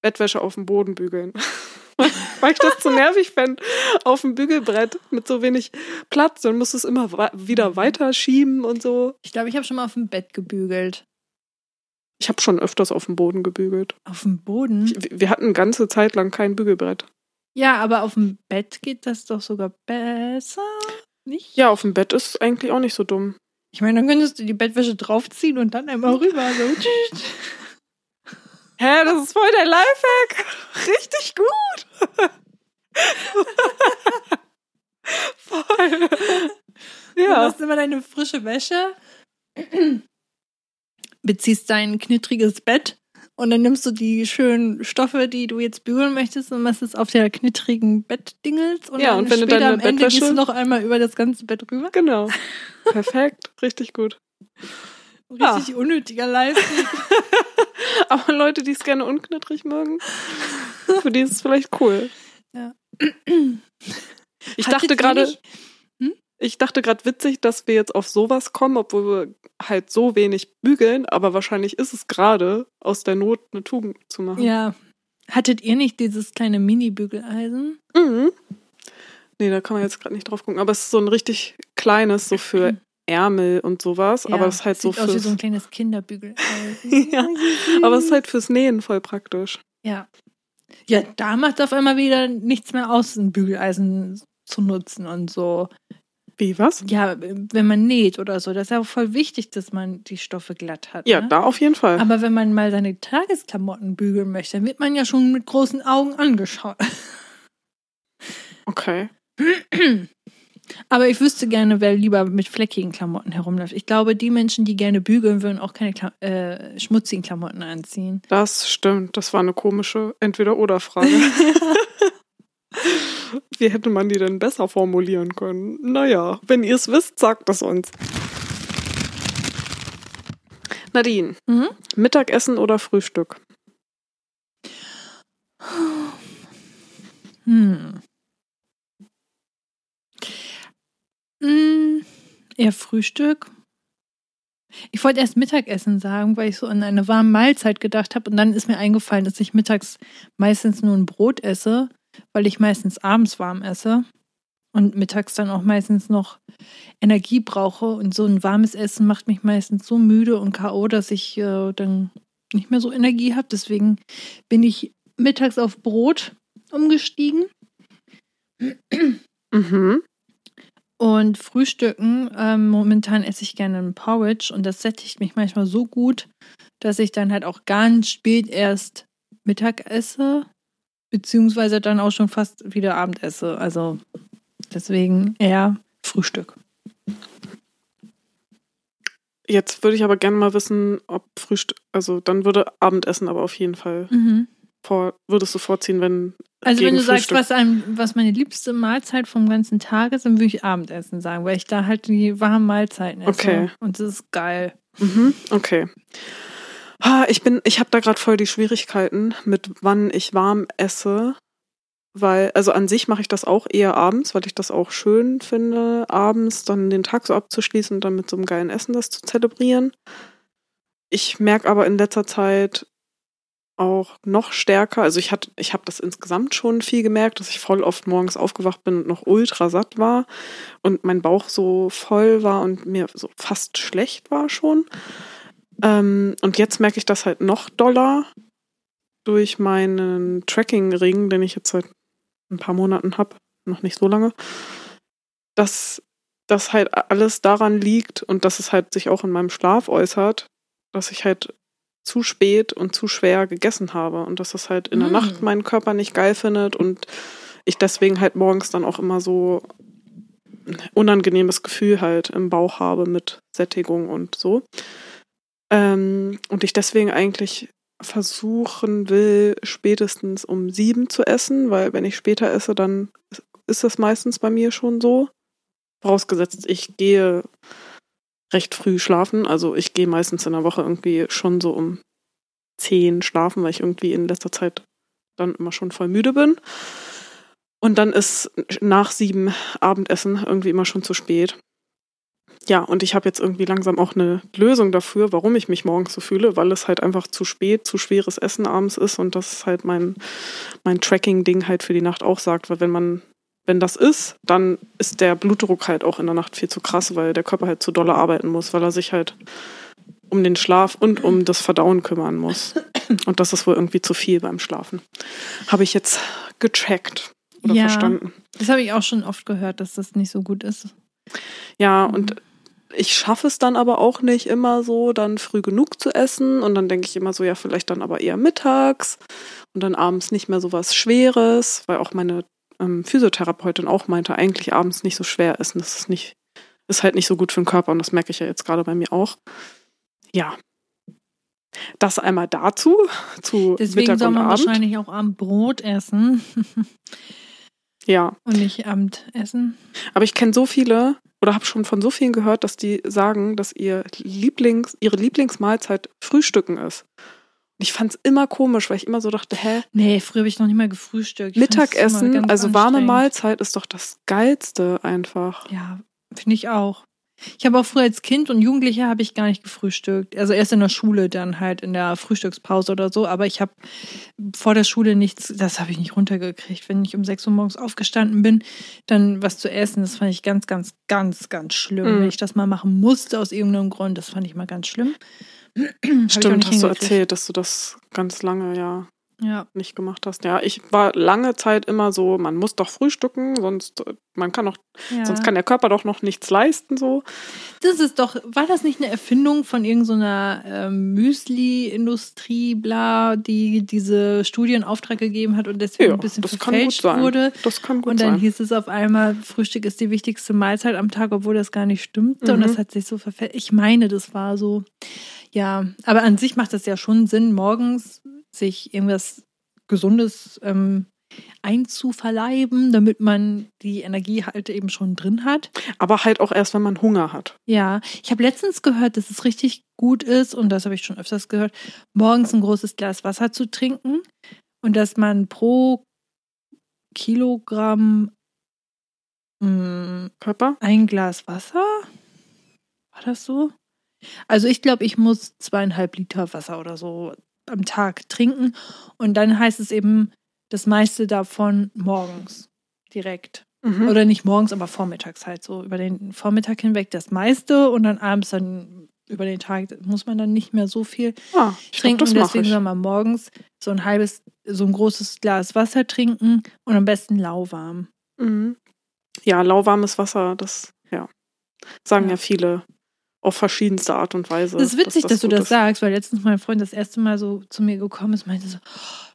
Bettwäsche auf dem Boden bügeln. Weil ich das zu nervig fände, auf dem Bügelbrett mit so wenig Platz. Dann musst du es immer wieder weiter schieben und so. Ich glaube, ich habe schon mal auf dem Bett gebügelt. Ich habe schon öfters auf dem Boden gebügelt. Auf dem Boden? Ich, wir hatten eine ganze Zeit lang kein Bügelbrett. Ja, aber auf dem Bett geht das doch sogar besser, nicht? Ja, auf dem Bett ist eigentlich auch nicht so dumm. Ich meine, dann könntest du die Bettwäsche draufziehen und dann einmal rüber. So. Hä, das ist voll der Lifehack. Richtig gut. voll. Ja. Du hast immer deine frische Wäsche, beziehst dein knittriges Bett und dann nimmst du die schönen Stoffe, die du jetzt bügeln möchtest und machst es auf der knittrigen Bettdingels und ja, dann und wenn später du am Ende gehst du noch einmal über das ganze Bett rüber. Genau. Perfekt. Richtig gut. Richtig ah. unnötiger Leistung. Aber Leute, die es gerne unknittrig mögen, für die ist es vielleicht cool. Ja. Ich Hat dachte gerade? Ich dachte gerade witzig, dass wir jetzt auf sowas kommen, obwohl wir halt so wenig bügeln, aber wahrscheinlich ist es gerade aus der Not eine Tugend zu machen. Ja. Hattet ihr nicht dieses kleine Mini-Bügeleisen? Mhm. Nee, da kann man jetzt gerade nicht drauf gucken, aber es ist so ein richtig kleines, so für Ärmel und sowas, ja, aber es ist halt so sieht aus wie so ein kleines Kinderbügel. ja, aber es ist halt fürs Nähen voll praktisch. Ja. Ja, da macht auf einmal wieder nichts mehr aus, ein Bügeleisen zu nutzen und so. Wie, was? Ja, wenn man näht oder so. Das ist ja auch voll wichtig, dass man die Stoffe glatt hat. Ja, ne? da auf jeden Fall. Aber wenn man mal seine Tagesklamotten bügeln möchte, dann wird man ja schon mit großen Augen angeschaut. Okay. Aber ich wüsste gerne, wer lieber mit fleckigen Klamotten herumläuft. Ich glaube, die Menschen, die gerne bügeln, würden auch keine Kla äh, schmutzigen Klamotten anziehen. Das stimmt. Das war eine komische Entweder-Oder-Frage. Wie hätte man die denn besser formulieren können? Naja, wenn ihr es wisst, sagt es uns. Nadine, mhm? Mittagessen oder Frühstück? Hm. Hm, eher Frühstück. Ich wollte erst Mittagessen sagen, weil ich so an eine warme Mahlzeit gedacht habe. Und dann ist mir eingefallen, dass ich mittags meistens nur ein Brot esse, weil ich meistens abends warm esse. Und mittags dann auch meistens noch Energie brauche. Und so ein warmes Essen macht mich meistens so müde und K.O., dass ich äh, dann nicht mehr so Energie habe. Deswegen bin ich mittags auf Brot umgestiegen. Mhm. Und frühstücken, ähm, momentan esse ich gerne ein Porridge und das sättigt mich manchmal so gut, dass ich dann halt auch ganz spät erst Mittag esse, beziehungsweise dann auch schon fast wieder Abend esse. Also deswegen eher Frühstück. Jetzt würde ich aber gerne mal wissen, ob Frühstück, also dann würde Abendessen aber auf jeden Fall mhm vor, würdest du vorziehen, wenn. Also wenn du Frühstück sagst, was, einem, was meine liebste Mahlzeit vom ganzen Tag ist, dann würde ich Abendessen sagen, weil ich da halt die warmen Mahlzeiten esse. Okay. Und das ist geil. Mhm, okay. Ich bin, ich habe da gerade voll die Schwierigkeiten mit wann ich warm esse. Weil, also an sich mache ich das auch eher abends, weil ich das auch schön finde, abends dann den Tag so abzuschließen und dann mit so einem geilen Essen das zu zelebrieren. Ich merke aber in letzter Zeit, auch noch stärker. Also ich hatte, ich habe das insgesamt schon viel gemerkt, dass ich voll oft morgens aufgewacht bin und noch ultra satt war und mein Bauch so voll war und mir so fast schlecht war schon. Ähm, und jetzt merke ich das halt noch doller durch meinen Tracking-Ring, den ich jetzt seit ein paar Monaten habe, noch nicht so lange, dass das halt alles daran liegt und dass es halt sich auch in meinem Schlaf äußert, dass ich halt zu spät und zu schwer gegessen habe und dass das halt in der mm. Nacht meinen Körper nicht geil findet und ich deswegen halt morgens dann auch immer so ein unangenehmes Gefühl halt im Bauch habe mit Sättigung und so. Ähm, und ich deswegen eigentlich versuchen will, spätestens um sieben zu essen, weil wenn ich später esse, dann ist das meistens bei mir schon so. Vorausgesetzt, ich gehe recht früh schlafen. Also ich gehe meistens in der Woche irgendwie schon so um zehn schlafen, weil ich irgendwie in letzter Zeit dann immer schon voll müde bin. Und dann ist nach sieben Abendessen irgendwie immer schon zu spät. Ja, und ich habe jetzt irgendwie langsam auch eine Lösung dafür, warum ich mich morgens so fühle, weil es halt einfach zu spät, zu schweres Essen abends ist und das ist halt mein, mein Tracking-Ding halt für die Nacht auch sagt, weil wenn man, wenn das ist, dann ist der Blutdruck halt auch in der Nacht viel zu krass, weil der Körper halt zu dolle arbeiten muss, weil er sich halt um den Schlaf und um das Verdauen kümmern muss. Und das ist wohl irgendwie zu viel beim Schlafen. Habe ich jetzt gecheckt oder ja, verstanden. Das habe ich auch schon oft gehört, dass das nicht so gut ist. Ja, mhm. und ich schaffe es dann aber auch nicht immer so, dann früh genug zu essen. Und dann denke ich immer so, ja, vielleicht dann aber eher mittags und dann abends nicht mehr so was Schweres, weil auch meine ähm, Physiotherapeutin auch meinte, eigentlich abends nicht so schwer essen. Das ist nicht, ist halt nicht so gut für den Körper und das merke ich ja jetzt gerade bei mir auch ja, das einmal dazu, zu Deswegen Mittag soll man wahrscheinlich auch am Brot essen. ja. Und nicht Abend essen. Aber ich kenne so viele oder habe schon von so vielen gehört, dass die sagen, dass ihr Lieblings, ihre Lieblingsmahlzeit Frühstücken ist. Und ich fand es immer komisch, weil ich immer so dachte, hä? Nee, früher habe ich noch nicht mal gefrühstückt. Mittagessen, also warme Mahlzeit ist doch das Geilste einfach. Ja, finde ich auch. Ich habe auch früher als Kind und Jugendlicher habe ich gar nicht gefrühstückt. Also erst in der Schule, dann halt in der Frühstückspause oder so. Aber ich habe vor der Schule nichts, das habe ich nicht runtergekriegt. Wenn ich um 6 Uhr morgens aufgestanden bin, dann was zu essen, das fand ich ganz, ganz, ganz, ganz schlimm. Mhm. Wenn ich das mal machen musste aus irgendeinem Grund, das fand ich mal ganz schlimm. Stimmt, hast du erzählt, dass du das ganz lange, ja ja. nicht gemacht hast. Ja, ich war lange Zeit immer so, man muss doch frühstücken, sonst man kann doch, ja. sonst kann der Körper doch noch nichts leisten so. Das ist doch, war das nicht eine Erfindung von irgendeiner so ähm, Müsli-Industrie, bla, die diese Studie in Auftrag gegeben hat und deswegen ja, ein bisschen verfälscht wurde. Das kann gut Und dann sein. hieß es auf einmal, Frühstück ist die wichtigste Mahlzeit am Tag, obwohl das gar nicht stimmte mhm. und das hat sich so verfälscht. Ich meine, das war so. Ja, aber an sich macht das ja schon Sinn, morgens sich irgendwas Gesundes ähm, einzuverleiben, damit man die Energie halt eben schon drin hat. Aber halt auch erst, wenn man Hunger hat. Ja, ich habe letztens gehört, dass es richtig gut ist, und das habe ich schon öfters gehört, morgens ein großes Glas Wasser zu trinken und dass man pro Kilogramm mh, hm, Körper ein Glas Wasser. War das so? Also ich glaube, ich muss zweieinhalb Liter Wasser oder so am Tag trinken. Und dann heißt es eben, das meiste davon morgens direkt. Mhm. Oder nicht morgens, aber vormittags halt so über den Vormittag hinweg das meiste und dann abends dann über den Tag muss man dann nicht mehr so viel ah, trinken. Glaub, deswegen soll man morgens so ein halbes, so ein großes Glas Wasser trinken und am besten lauwarm. Mhm. Ja, lauwarmes Wasser, das, ja, sagen ja, ja viele auf verschiedenste Art und Weise. Das ist witzig, dass, das dass du das ist. sagst, weil letztens mein Freund das erste Mal so zu mir gekommen ist, meinte so,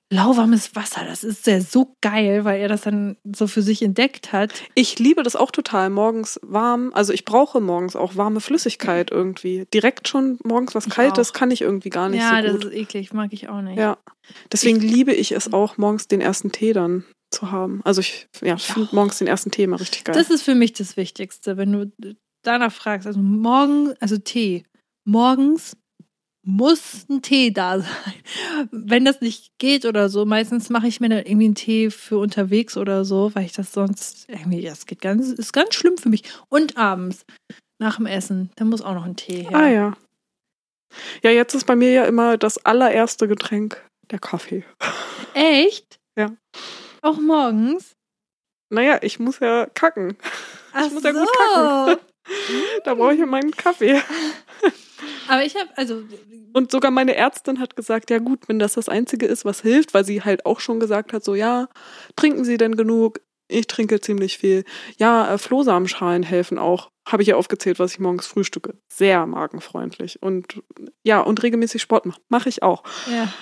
lauwarmes Wasser, das ist ja so geil, weil er das dann so für sich entdeckt hat. Ich liebe das auch total, morgens warm, also ich brauche morgens auch warme Flüssigkeit irgendwie. Direkt schon morgens was Kaltes kann ich irgendwie gar nicht ja, so gut. Ja, das ist eklig, mag ich auch nicht. Ja, deswegen ich, liebe ich es auch, morgens den ersten Tee dann zu haben. Also ich ja, finde morgens den ersten Tee immer richtig geil. Das ist für mich das Wichtigste, wenn du danach fragst, also morgen, also Tee, morgens muss ein Tee da sein. Wenn das nicht geht oder so, meistens mache ich mir dann irgendwie einen Tee für unterwegs oder so, weil ich das sonst irgendwie, das geht ganz, ist ganz schlimm für mich. Und abends, nach dem Essen, da muss auch noch ein Tee her. Ah ja. Ja, jetzt ist bei mir ja immer das allererste Getränk der Kaffee. Echt? Ja. Auch morgens? Naja, ich muss ja kacken. Ach ich muss so. ja gut kacken. Da brauche ich ja meinen Kaffee. Aber ich habe, also. Und sogar meine Ärztin hat gesagt, ja gut, wenn das das Einzige ist, was hilft, weil sie halt auch schon gesagt hat, so ja, trinken Sie denn genug? Ich trinke ziemlich viel. Ja, äh, Flohsamenschalen helfen auch. Habe ich ja aufgezählt, was ich morgens frühstücke. Sehr magenfreundlich. Und ja, und regelmäßig Sport mache. Mache ich auch. Ja.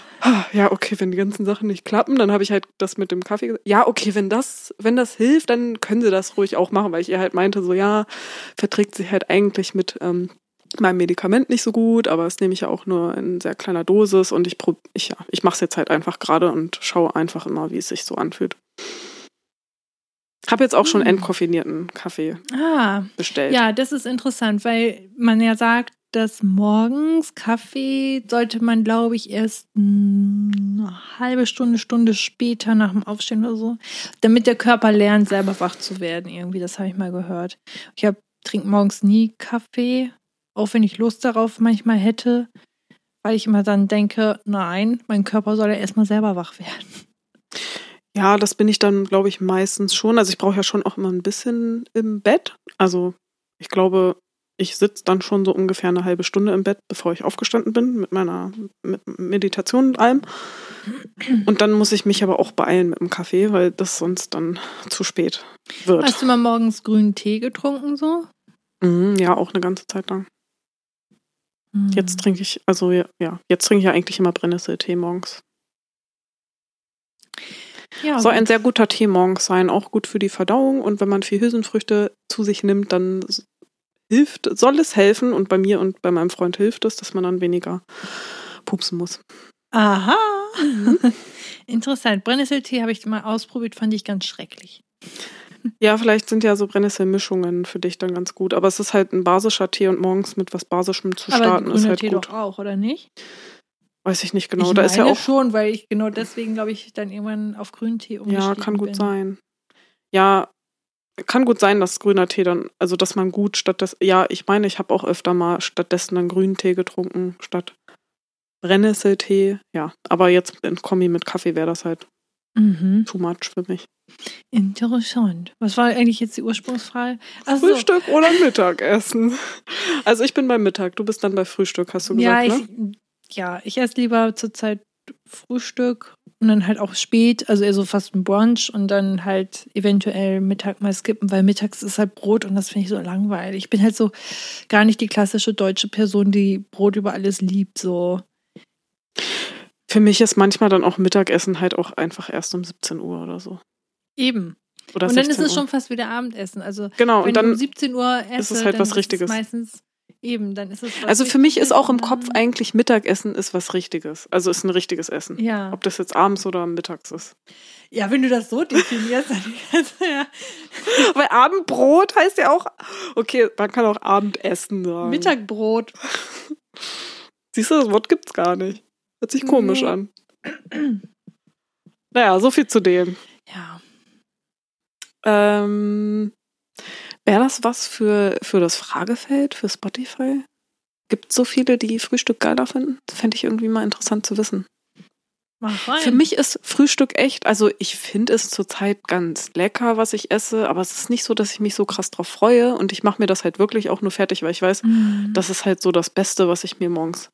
Ja, okay, wenn die ganzen Sachen nicht klappen, dann habe ich halt das mit dem Kaffee gesagt. Ja, okay, wenn das, wenn das hilft, dann können sie das ruhig auch machen, weil ich ihr halt meinte, so ja, verträgt sich halt eigentlich mit ähm, meinem Medikament nicht so gut, aber das nehme ich ja auch nur in sehr kleiner Dosis und ich, ich, ja, ich mache es jetzt halt einfach gerade und schaue einfach immer, wie es sich so anfühlt. Habe jetzt auch schon hm. entkoffinierten Kaffee ah, bestellt. Ja, das ist interessant, weil man ja sagt, dass morgens Kaffee sollte man, glaube ich, erst eine halbe Stunde, Stunde später nach dem Aufstehen oder so, damit der Körper lernt, selber wach zu werden. Irgendwie, das habe ich mal gehört. Ich trinke morgens nie Kaffee, auch wenn ich Lust darauf manchmal hätte, weil ich immer dann denke, nein, mein Körper soll ja erstmal selber wach werden. Ja, das bin ich dann, glaube ich, meistens schon. Also ich brauche ja schon auch immer ein bisschen im Bett. Also ich glaube, ich sitze dann schon so ungefähr eine halbe Stunde im Bett, bevor ich aufgestanden bin mit meiner mit Meditation und allem. Und dann muss ich mich aber auch beeilen mit dem Kaffee, weil das sonst dann zu spät wird. Hast du mal morgens grünen Tee getrunken so? Mhm, ja, auch eine ganze Zeit lang. Mhm. Jetzt trinke ich, also ja, jetzt trinke ich ja eigentlich immer Brennnesseltee morgens. Ja, Soll ein sehr guter Tee morgens sein, auch gut für die Verdauung. Und wenn man viel Hülsenfrüchte zu sich nimmt, dann hilft, soll es helfen. Und bei mir und bei meinem Freund hilft es, dass man dann weniger pupsen muss. Aha. Mhm. Interessant. Brennnesseltee habe ich mal ausprobiert, fand ich ganz schrecklich. Ja, vielleicht sind ja so Brennnesselmischungen für dich dann ganz gut. Aber es ist halt ein basischer Tee und morgens mit was Basischem zu starten Aber ist halt Tee gut. doch auch, oder nicht? Weiß ich nicht genau. Ich da ist ja auch schon, weil ich genau deswegen, glaube ich, dann irgendwann auf Grüntee umgestiegen Ja, kann gut bin. sein. Ja, kann gut sein, dass grüner Tee dann, also dass man gut stattdessen, ja, ich meine, ich habe auch öfter mal stattdessen einen grünen Tee getrunken, statt Brennnesseltee. Ja, aber jetzt in Kombi mit Kaffee wäre das halt Mhm. too much für mich. Interessant. Was war eigentlich jetzt die Ursprungsfrage? Ach so. Frühstück oder Mittagessen? Also ich bin beim Mittag, du bist dann bei Frühstück, hast du Ja, gesagt, ich, ne? Ja, ich esse lieber zurzeit Frühstück und dann halt auch spät, also eher so fast ein Brunch und dann halt eventuell Mittag mal skippen, weil mittags ist halt Brot und das finde ich so langweilig. Ich bin halt so gar nicht die klassische deutsche Person, die Brot über alles liebt, so. Für mich ist manchmal dann auch Mittagessen halt auch einfach erst um 17 Uhr oder so. Eben. Oder und dann ist 16 es Uhr. schon fast wieder Abendessen. Also Genau, wenn und dann ich um 17 Uhr esse, ist es halt was Richtiges. Es meistens eben, dann ist es Also für mich ist auch im Kopf eigentlich Mittagessen ist was Richtiges. Also ist ein richtiges Essen. Ja. Ob das jetzt abends oder mittags ist. ja, wenn du das so definierst, dann kannst du ja Weil Abendbrot heißt ja auch, okay, man kann auch Abendessen sagen. Mittagbrot. Siehst du, das Wort gibt's gar nicht. Hört sich komisch Nee. an. Naja, so viel zu dem. Ja. Ähm, Wäre das was für, für das Fragefeld, für Spotify? Gibt so viele, die Frühstück geiler finden? Das fände ich irgendwie mal interessant zu wissen. Für mich ist Frühstück echt, also ich finde es zurzeit ganz lecker, was ich esse, aber es ist nicht so, dass ich mich so krass drauf freue und ich mache mir das halt wirklich auch nur fertig, weil ich weiß, Mhm. das ist halt so das Beste, was ich mir morgens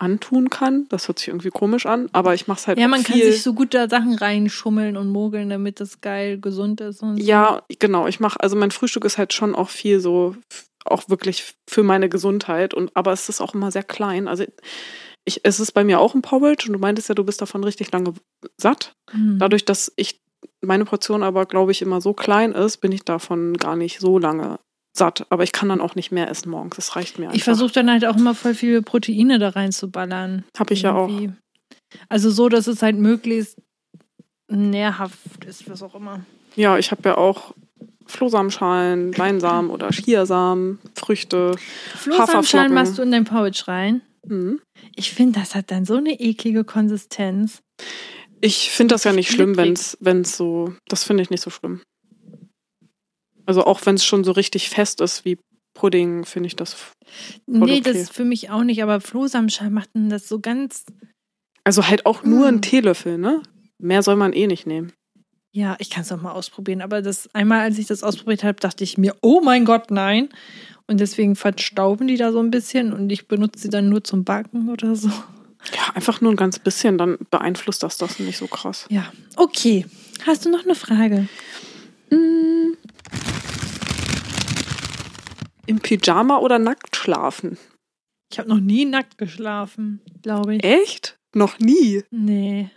antun kann. Das hört sich irgendwie komisch an, aber ich mache es halt ja, man kann viel. sich so gut da Sachen reinschummeln und mogeln, damit das geil gesund ist und so. Ja, genau. Ich mache, also mein Frühstück ist halt schon auch viel so, auch wirklich für meine Gesundheit. Und aber es ist auch immer sehr klein. Also ich, es ist bei mir auch ein Porridge und du meintest ja, du bist davon richtig lange satt. Mhm. Dadurch, dass ich meine Portion aber, glaube ich, immer so klein ist, bin ich davon gar nicht so lange satt. Aber ich kann dann auch nicht mehr essen morgens. Das reicht mir einfach. Ich versuche dann halt auch immer voll viele Proteine da reinzuballern. Habe ich ja auch. Irgendwie. Also so, dass es halt möglichst nährhaft ist, was auch immer. Ja, ich habe ja auch Flohsamenschalen, Leinsamen oder Chiasamen, Früchte. Flohsamenschalen machst du in dein Porridge rein. Hm. Ich finde, das hat dann so eine eklige Konsistenz. Ich finde das ja nicht schlimm, wenn's, wenn's so, das finde ich nicht so schlimm. Also auch wenn es schon so richtig fest ist wie Pudding, finde ich das. nee, okay. das für mich auch nicht, aber Flohsamenschalen macht das so ganz. Also halt auch nur Mm. ein Teelöffel, ne? Mehr soll man eh nicht nehmen. Ja, ich kann es auch mal ausprobieren, aber das einmal, als ich das ausprobiert habe, dachte ich mir, oh mein Gott, nein. Und deswegen verstauben die da so ein bisschen und ich benutze sie dann nur zum Backen oder so. Ja, einfach nur ein ganz bisschen, dann beeinflusst das das nicht so krass. Ja, okay. Hast du noch eine Frage? Mm. Im Pyjama oder nackt schlafen? Ich habe noch nie nackt geschlafen, glaube ich. Echt? Noch nie. Nee.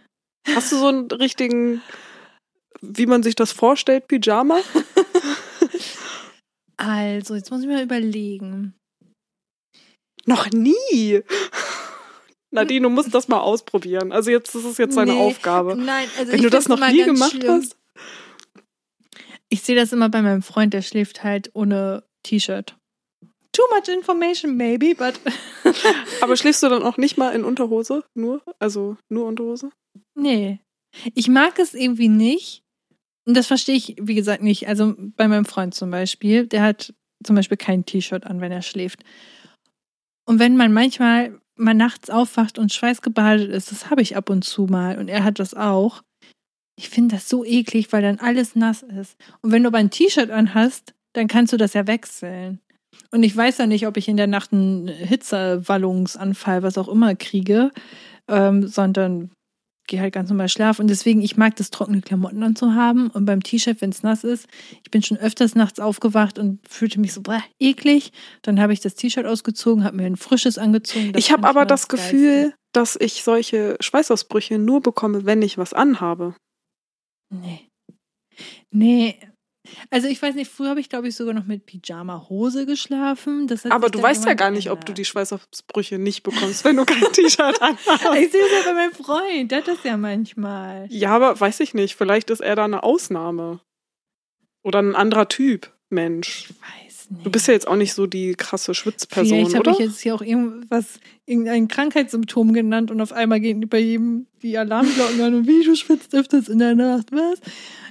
Hast du so einen richtigen, wie man sich das vorstellt, Pyjama? Also, jetzt muss ich mal überlegen. Noch nie. Nadine, du musst das mal ausprobieren. Also jetzt das ist jetzt deine Nee, Aufgabe. Nein, also Wenn ich du das noch nie gemacht schlimm. hast. Ich sehe das immer bei meinem Freund, der schläft halt ohne T-Shirt. Too much information, maybe, but. Aber schläfst du dann auch nicht mal in Unterhose? Nur? Also nur Unterhose? Nee. Ich mag es irgendwie nicht. Und das verstehe ich, wie gesagt, nicht. Also bei meinem Freund zum Beispiel, der hat zum Beispiel kein T-Shirt an, wenn er schläft. Und wenn man manchmal mal nachts aufwacht und schweißgebadet ist, das habe ich ab und zu mal und er hat das auch. Ich finde das so eklig, weil dann alles nass ist. Und wenn du aber ein T-Shirt anhast, dann kannst du das ja wechseln. Und ich weiß ja nicht, ob ich in der Nacht einen Hitzewallungsanfall, was auch immer, kriege, ähm, sondern gehe halt ganz normal schlafen. Und deswegen, ich mag das, trockene Klamotten anzuhaben. Und beim T-Shirt, wenn es nass ist, ich bin schon öfters nachts aufgewacht und fühlte mich so boah, eklig. Dann habe ich das T-Shirt ausgezogen, habe mir ein frisches angezogen. Ich habe aber das Gefühl, dass ich solche Schweißausbrüche nur bekomme, wenn ich was anhabe. Nee. Nee. Also ich weiß nicht, früher habe ich, glaube ich, sogar noch mit Pyjama-Hose geschlafen. Aber du weißt ja gar nicht, ob du die Schweißausbrüche nicht bekommst, wenn du kein T-Shirt anhast. Ich sehe es ja bei meinem Freund, der hat das ja manchmal. Ja, aber weiß ich nicht, vielleicht ist er da eine Ausnahme. Oder ein anderer Typ Mensch. Ich weiß nicht. Du bist ja jetzt auch nicht so die krasse Schwitzperson, Vielleicht oder? habe ich jetzt hier auch irgendwas, irgendein Krankheitssymptom genannt und auf einmal gehen bei jedem die Alarmglocken an und wie du schwitzt öfters in der Nacht, was?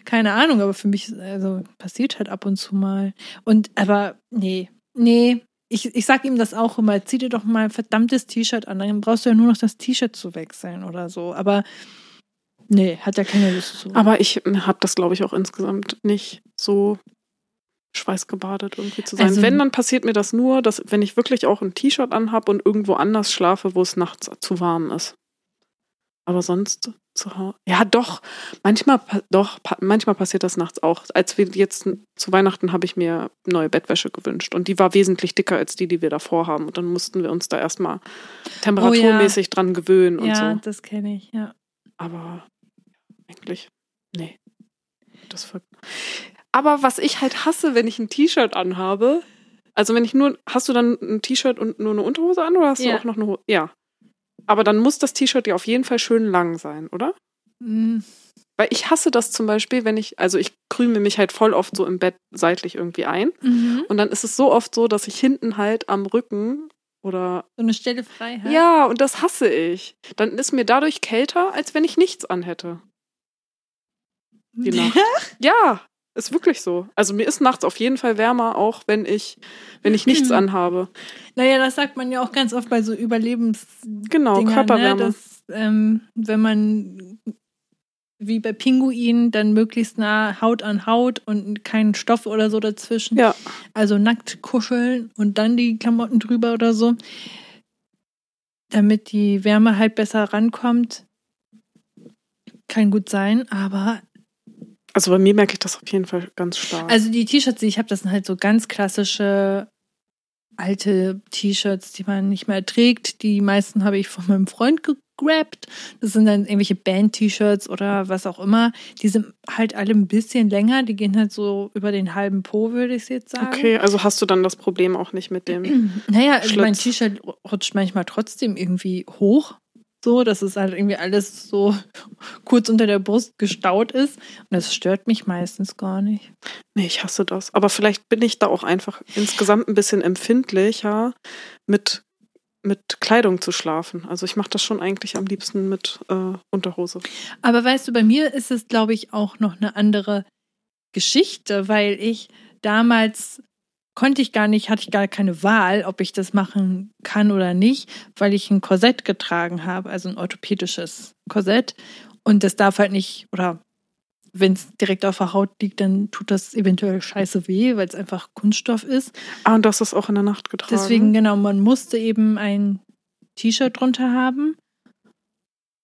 Keine Ahnung, aber für mich, also passiert halt ab und zu mal. Und, aber nee, nee, ich, ich sag ihm das auch immer, zieh dir doch mal ein verdammtes T-Shirt an, dann brauchst du ja nur noch das T-Shirt zu wechseln oder so. Aber nee, hat ja keine Lust zu. Aber ich habe das, glaube ich, auch insgesamt nicht so schweißgebadet irgendwie zu sein. Also, wenn, dann passiert mir das nur, dass wenn ich wirklich auch ein T-Shirt anhab und irgendwo anders schlafe, wo es nachts zu warm ist. Aber sonst zu Hause. Ja, doch. Manchmal, doch, manchmal passiert das nachts auch. Als wir jetzt zu Weihnachten habe ich mir neue Bettwäsche gewünscht und die war wesentlich dicker als die, die wir davor haben. Und dann mussten wir uns da erstmal temperaturmäßig oh, ja. dran gewöhnen und ja, so. Ja, das kenne ich, ja. Aber eigentlich, nee. Das aber was ich halt hasse, wenn ich ein T-Shirt anhabe, also wenn ich nur, hast du dann ein T-Shirt und nur eine Unterhose an oder hast ja. du auch noch eine Hose? Ja. Aber dann muss das T-Shirt ja auf jeden Fall schön lang sein, oder? Mhm. Weil ich hasse das zum Beispiel, wenn ich, also ich krüme mich halt voll oft so im Bett seitlich irgendwie ein. Mhm. Und dann ist es so oft so, dass ich hinten halt am Rücken oder. So eine Stelle frei habe. Ja, und das hasse ich. Dann ist mir dadurch kälter, als wenn ich nichts anhätte. Die Nacht. Ja, ist wirklich so. Also mir ist nachts auf jeden Fall wärmer, auch wenn ich, wenn ich nichts anhabe. Naja, das sagt man ja auch ganz oft bei so Überlebens. Genau, Dinger, ne, Körperwärme. Ne? Dass, ähm, wenn man wie bei Pinguinen dann möglichst nah Haut an Haut und keinen Stoff oder so dazwischen. Ja. Also nackt kuscheln und dann die Klamotten drüber oder so. Damit die Wärme halt besser rankommt. Kann gut sein, aber also bei mir merke ich das auf jeden Fall ganz stark. Also die T-Shirts, die ich habe, das sind halt so ganz klassische alte T-Shirts, die man nicht mehr trägt. Die meisten habe ich von meinem Freund gegrabt. Das sind dann irgendwelche Band-T-Shirts oder was auch immer. Die sind halt alle ein bisschen länger. Die gehen halt so über den halben Po, würde ich jetzt sagen. Okay, also hast du dann das Problem auch nicht mit dem. Naja, also mein T-Shirt rutscht manchmal trotzdem irgendwie hoch so, dass es halt irgendwie alles so kurz unter der Brust gestaut ist. Und das stört mich meistens gar nicht. Nee, ich hasse das. Aber vielleicht bin ich da auch einfach insgesamt ein bisschen empfindlicher mit, mit Kleidung zu schlafen. Also ich mache das schon eigentlich am liebsten mit äh, Unterhose. Aber weißt du, bei mir ist es, glaube ich, auch noch eine andere Geschichte, weil ich damals konnte ich gar nicht, hatte ich gar keine Wahl, ob ich das machen kann oder nicht, weil ich ein Korsett getragen habe, also ein orthopädisches Korsett. Und das darf halt nicht, oder wenn es direkt auf der Haut liegt, dann tut das eventuell scheiße weh, weil es einfach Kunststoff ist. Ah, und das ist auch in der Nacht getragen. Deswegen, genau, man musste eben ein T-Shirt drunter haben.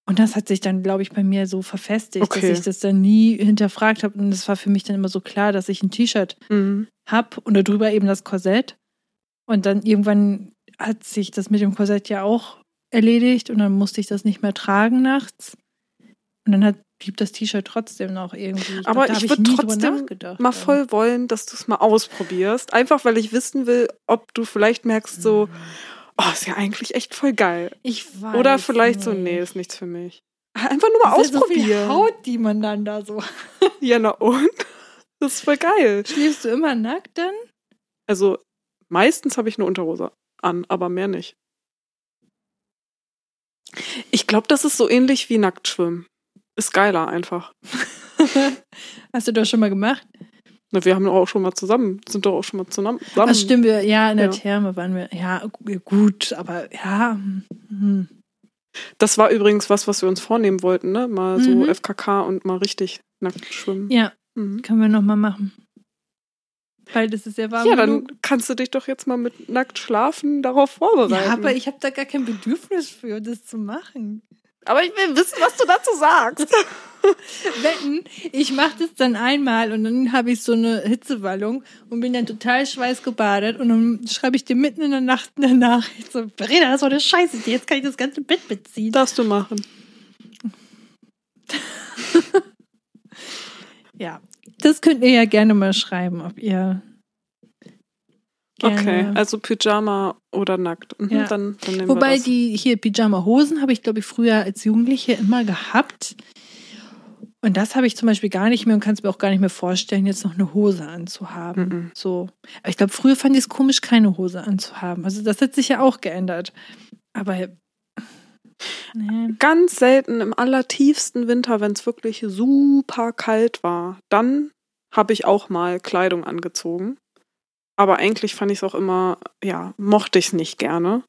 Und das hat sich dann, glaube ich, bei mir so verfestigt, okay. dass ich das dann nie hinterfragt habe. Und es war für mich dann immer so klar, dass ich ein T-Shirt mhm. habe und darüber eben das Korsett. Und dann irgendwann hat sich das mit dem Korsett ja auch erledigt und dann musste ich das nicht mehr tragen nachts. Und dann hat, blieb das T-Shirt trotzdem noch irgendwie. Ich Aber glaub, ich würde trotzdem mal voll wollen, dass du es mal ausprobierst. Einfach weil ich wissen will, ob du vielleicht merkst, so, mhm oh, ist ja eigentlich echt voll geil. Ich weiß. Oder vielleicht nicht. so, nee, ist nichts für mich. Einfach nur mal das ausprobieren. Ist so viel Haut, die man dann da so. ja, na und? Das ist voll geil. Schläfst du immer nackt dann? Also, Meistens habe ich eine Unterhose an, aber mehr nicht. Ich glaube, das ist so ähnlich wie Nacktschwimmen. Ist geiler einfach. Hast du das schon mal gemacht? Na, wir haben doch auch schon mal zusammen, sind doch auch schon mal zusammen. Ach, stimmt, wir, ja, in der ja. Therme waren wir. Ja, gut, aber ja. Hm. Das war übrigens was, was wir uns vornehmen wollten, ne? Mal so mhm. FKK und mal richtig nackt schwimmen. Ja, mhm. können wir nochmal machen. Weil das ist ja warm. Ja, dann genug. kannst du dich doch jetzt mal mit nackt schlafen darauf vorbereiten. Ja, aber ich habe da gar kein Bedürfnis für, das zu machen. Aber ich will wissen, was du dazu sagst. Wetten, ich mache das dann einmal und dann habe ich so eine Hitzewallung und bin dann total schweißgebadet und dann schreibe ich dir mitten in der Nacht eine Nachricht so, Verena, das war eine Scheiße, jetzt kann ich das ganze Bett beziehen. Darfst du machen. ja, das könnt ihr ja gerne mal schreiben, ob ihr Gerne. Okay, also Pyjama oder nackt. Mhm, ja. dann, dann Wobei die hier Pyjama-Hosen habe ich, glaube ich, früher als Jugendliche immer gehabt. Und das habe ich zum Beispiel gar nicht mehr und kann es mir auch gar nicht mehr vorstellen, jetzt noch eine Hose anzuhaben. Mhm. So. Aber ich glaube, früher fand ich es komisch, keine Hose anzuhaben. Also das hat sich ja auch geändert. Aber nee. ganz selten im allertiefsten Winter, wenn es wirklich super kalt war, dann habe ich auch mal Kleidung angezogen. Aber eigentlich fand ich es auch immer, ja, mochte ich es nicht gerne.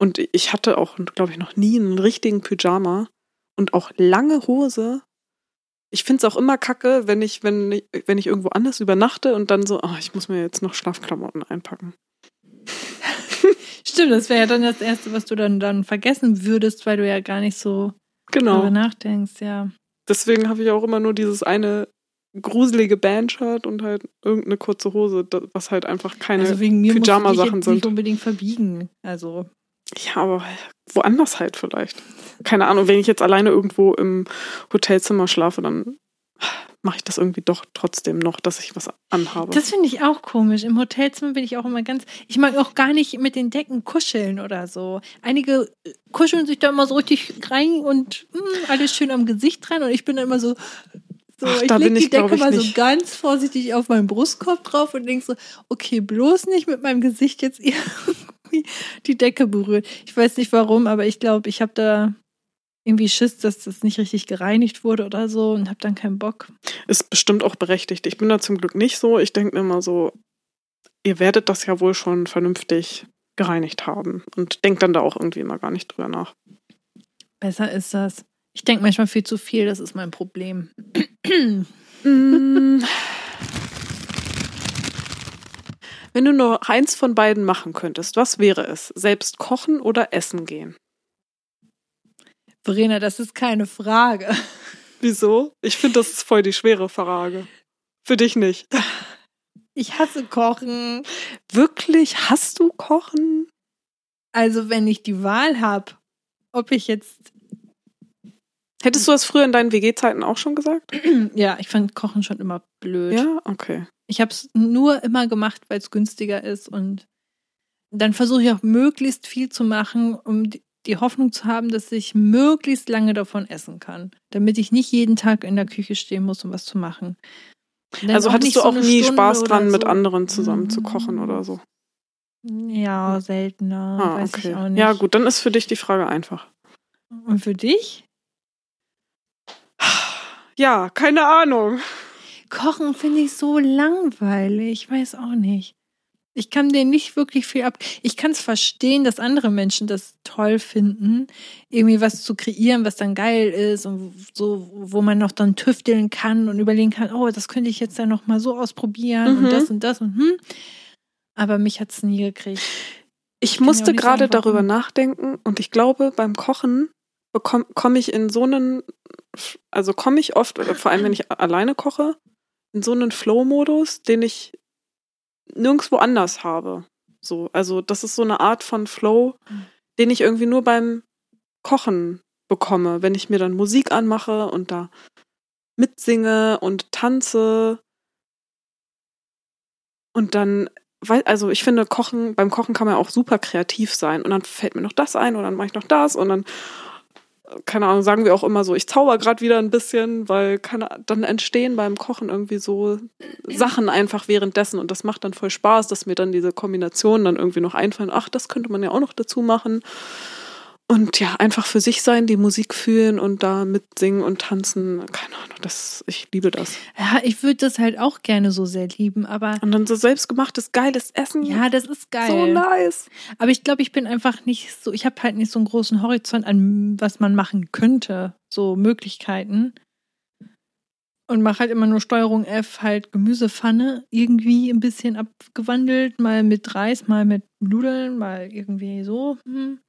Und ich hatte auch, glaube ich, noch nie einen richtigen Pyjama und auch lange Hose. Ich finde es auch immer kacke, wenn ich, wenn, ich, wenn ich irgendwo anders übernachte und dann so, oh, ich muss mir jetzt noch Schlafklamotten einpacken. Stimmt, das wäre ja dann das Erste, was du dann, dann vergessen würdest, weil du ja gar nicht so genau. darüber nachdenkst, ja. Deswegen habe ich auch immer nur dieses eine gruselige Bandshirt und halt irgendeine kurze Hose, was halt einfach keine also Pyjama-Sachen sind. Nicht unbedingt verbiegen, also. Ja, aber woanders halt vielleicht. Keine Ahnung, wenn ich jetzt alleine irgendwo im Hotelzimmer schlafe, dann mache ich das irgendwie doch trotzdem noch, dass ich was anhabe. Das finde ich auch komisch. Im Hotelzimmer bin ich auch immer ganz. Ich mag auch gar nicht mit den Decken kuscheln oder so. Einige kuscheln sich da immer so richtig rein und mh, hm, alles schön am Gesicht dran und ich bin dann immer so, so, Ach, ich lege die Decke mal so ganz vorsichtig auf meinen Brustkorb drauf und denke so, okay, bloß nicht mit meinem Gesicht jetzt irgendwie die Decke berührt. Ich weiß nicht warum, aber ich glaube, ich habe da irgendwie Schiss, dass das nicht richtig gereinigt wurde oder so und habe dann keinen Bock. Ist bestimmt auch berechtigt. Ich bin da zum Glück nicht so. Ich denke mir immer so, ihr werdet das ja wohl schon vernünftig gereinigt haben und denkt dann da auch irgendwie immer gar nicht drüber nach. Besser ist das. Ich denke manchmal viel zu viel, das ist mein Problem. Wenn du nur eins von beiden machen könntest, was wäre es? Selbst kochen oder essen gehen? Verena, das ist keine Frage. Wieso? Ich finde, das ist voll die schwere Frage. Für dich nicht. Ich hasse Kochen. Wirklich? Hast du Kochen? Also, wenn ich die Wahl habe, ob ich jetzt Hättest du das früher in deinen WG-Zeiten auch schon gesagt? Ja, ich fand Kochen schon immer blöd. Ja, okay. Ich habe es nur immer gemacht, weil es günstiger ist und dann versuche ich auch möglichst viel zu machen, um die Hoffnung zu haben, dass ich möglichst lange davon essen kann, damit ich nicht jeden Tag in der Küche stehen muss, um was zu machen. also hattest du so auch nie Stunde Spaß dran, so. mit anderen zusammen zu kochen oder so? Ja, seltener. Ah, okay. Ja, gut, dann ist für dich die Frage einfach. Und für dich? Ja, keine Ahnung. Kochen finde ich so langweilig. Ich weiß auch nicht. Ich kann den nicht wirklich viel ab. Ich kann es verstehen, dass andere Menschen das toll finden, irgendwie was zu kreieren, was dann geil ist und so, wo man noch dann tüfteln kann und überlegen kann, oh, das könnte ich jetzt dann noch mal so ausprobieren mhm. und das und das und hm. Aber mich hat es nie gekriegt. Ich, ich musste gerade darüber nachdenken und ich glaube, beim Kochen komme ich in so einen, also komme ich oft, oder vor allem wenn ich alleine koche, in so einen Flow-Modus, den ich nirgendwo anders habe. So, also das ist so eine Art von Flow, den ich irgendwie nur beim Kochen bekomme, wenn ich mir dann Musik anmache und da mitsinge und tanze und dann weil, also ich finde, Kochen, beim Kochen kann man auch super kreativ sein. Und dann fällt mir noch das ein und dann mache ich noch das und dann keine Ahnung, sagen wir auch immer so, ich zauber gerade wieder ein bisschen, weil keine, dann entstehen beim Kochen irgendwie so Sachen einfach währenddessen und das macht dann voll Spaß, dass mir dann diese Kombinationen dann irgendwie noch einfallen. Ach, das könnte man ja auch noch dazu machen. Und ja, einfach für sich sein, die Musik fühlen und da mitsingen und tanzen. Keine Ahnung, das, ich liebe das. Ja, ich würde das halt auch gerne so sehr lieben, aber. Und dann so selbstgemachtes, geiles Essen. Ja, das ist geil. So nice. Aber ich glaube, ich bin einfach nicht so, ich habe halt nicht so einen großen Horizont an, was man machen könnte. So Möglichkeiten und mache halt immer nur Steuerung F, halt Gemüsepfanne, irgendwie ein bisschen abgewandelt, mal mit Reis, mal mit Nudeln, mal irgendwie so. Hm.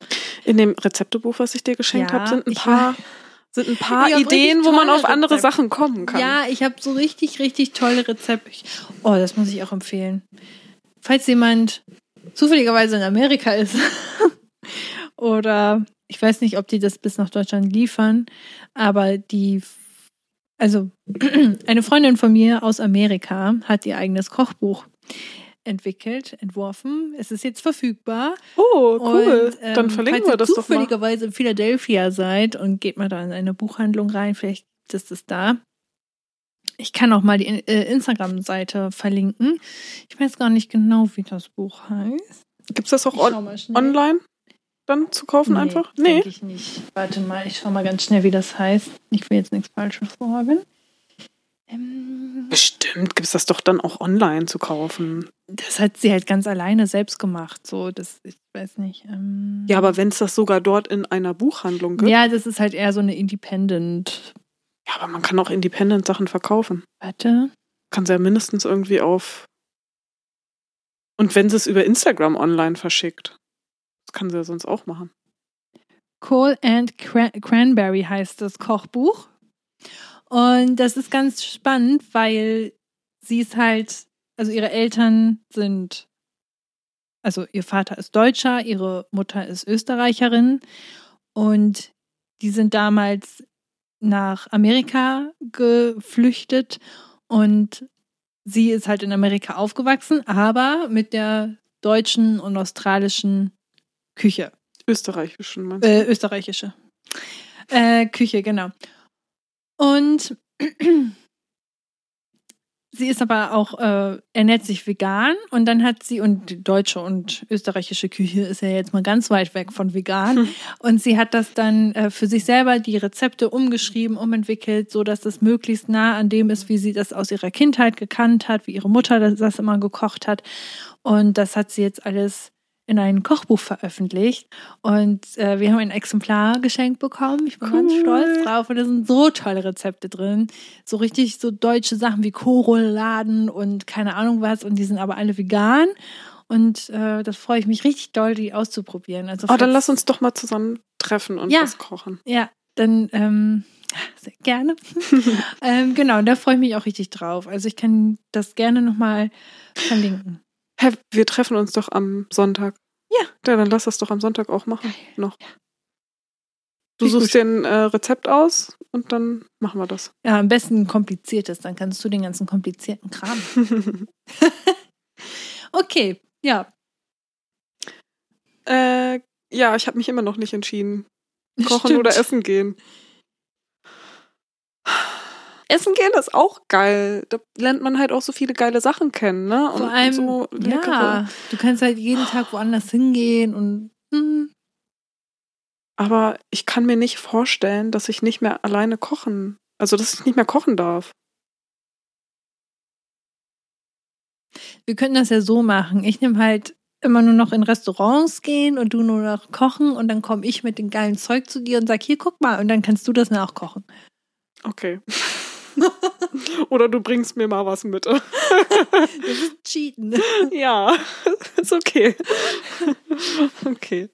In dem Rezeptebuch, was ich dir geschenkt ja, habe, sind ein paar, sind ein paar Ideen, wo man auf andere Rezepte. Sachen kommen kann. Ja, ich habe so richtig, richtig tolle Rezepte. Oh, das muss ich auch empfehlen. Falls jemand zufälligerweise in Amerika ist oder ich weiß nicht, ob die das bis nach Deutschland liefern, aber die also eine Freundin von mir aus Amerika hat ihr eigenes Kochbuch entwickelt, entworfen. Es ist jetzt verfügbar. Oh, cool. Und, ähm, Dann verlinken wir das doch mal. Falls ihr zufälligerweise in Philadelphia seid und geht mal da in eine Buchhandlung rein, vielleicht ist es da. Ich kann auch mal die äh, Instagram-Seite verlinken. Ich weiß gar nicht genau, wie das Buch heißt. Gibt es das auch on online? dann zu kaufen nee, einfach? Nee. Denke ich nicht. Warte mal, ich schau mal ganz schnell, wie das heißt. Ich will jetzt nichts Falsches sagen. Ähm, Bestimmt gibt es das doch dann auch online zu kaufen. Das hat sie halt ganz alleine selbst gemacht. So, das, ich weiß nicht. Ähm, ja, aber wenn es das sogar dort in einer Buchhandlung gibt. Ja, das ist halt eher so eine Independent. Ja, aber man kann auch Independent-Sachen verkaufen. Warte. Kann sie ja mindestens irgendwie auf. Und wenn sie es über Instagram online verschickt. Das kann sie ja sonst auch machen. Cole and Cranberry heißt das Kochbuch. Und das ist ganz spannend, weil sie ist halt, also ihre Eltern sind, also ihr Vater ist Deutscher, ihre Mutter ist Österreicherin und die sind damals nach Amerika geflüchtet und sie ist halt in Amerika aufgewachsen, aber mit der deutschen und australischen Küche. Österreichischen, meinst du? Äh, österreichische. Äh, Küche, genau. Und sie ist aber auch, äh, ernährt sich vegan und dann hat sie, und die deutsche und österreichische Küche ist ja jetzt mal ganz weit weg von vegan. Hm. Und sie hat das dann äh, für sich selber die Rezepte umgeschrieben, umentwickelt, so dass es möglichst nah an dem ist, wie sie das aus ihrer Kindheit gekannt hat, wie ihre Mutter das, das immer gekocht hat. Und das hat sie jetzt alles in ein Kochbuch veröffentlicht und äh, wir haben ein Exemplar geschenkt bekommen. Ich bin cool. ganz stolz drauf und da sind so tolle Rezepte drin. So richtig so deutsche Sachen wie Korolladen und keine Ahnung was und die sind aber alle vegan und äh, das freue ich mich richtig doll, die auszuprobieren. Also oh, dann lass uns doch mal zusammen treffen und ja, was kochen. Ja, dann ähm, sehr gerne. ähm, genau, da freue ich mich auch richtig drauf. Also ich kann das gerne nochmal verlinken. Hä, wir treffen uns doch am Sonntag. Ja. Ja, dann lass das doch am Sonntag auch machen. Noch. Ja. Du suchst dir ein äh, Rezept aus und dann machen wir das. Ja, am besten ein kompliziertes, dann kannst du den ganzen komplizierten Kram. okay, ja. Äh, ja, ich habe mich immer noch nicht entschieden. Kochen Stimmt. oder essen gehen. Essen gehen ist auch geil. Da lernt man halt auch so viele geile Sachen kennen, ne? Und Vor allem, so ja, du kannst halt jeden Tag woanders hingehen und. Hm. Aber ich kann mir nicht vorstellen, dass ich nicht mehr alleine kochen, also dass ich nicht mehr kochen darf. Wir könnten das ja so machen. Ich nehme halt immer nur noch in Restaurants gehen und du nur noch kochen und dann komme ich mit dem geilen Zeug zu dir und sag, hier, guck mal, und dann kannst du das nachkochen. Okay. Oder du bringst mir mal was mit. Das ist Cheaten. Ja, ist okay. Okay.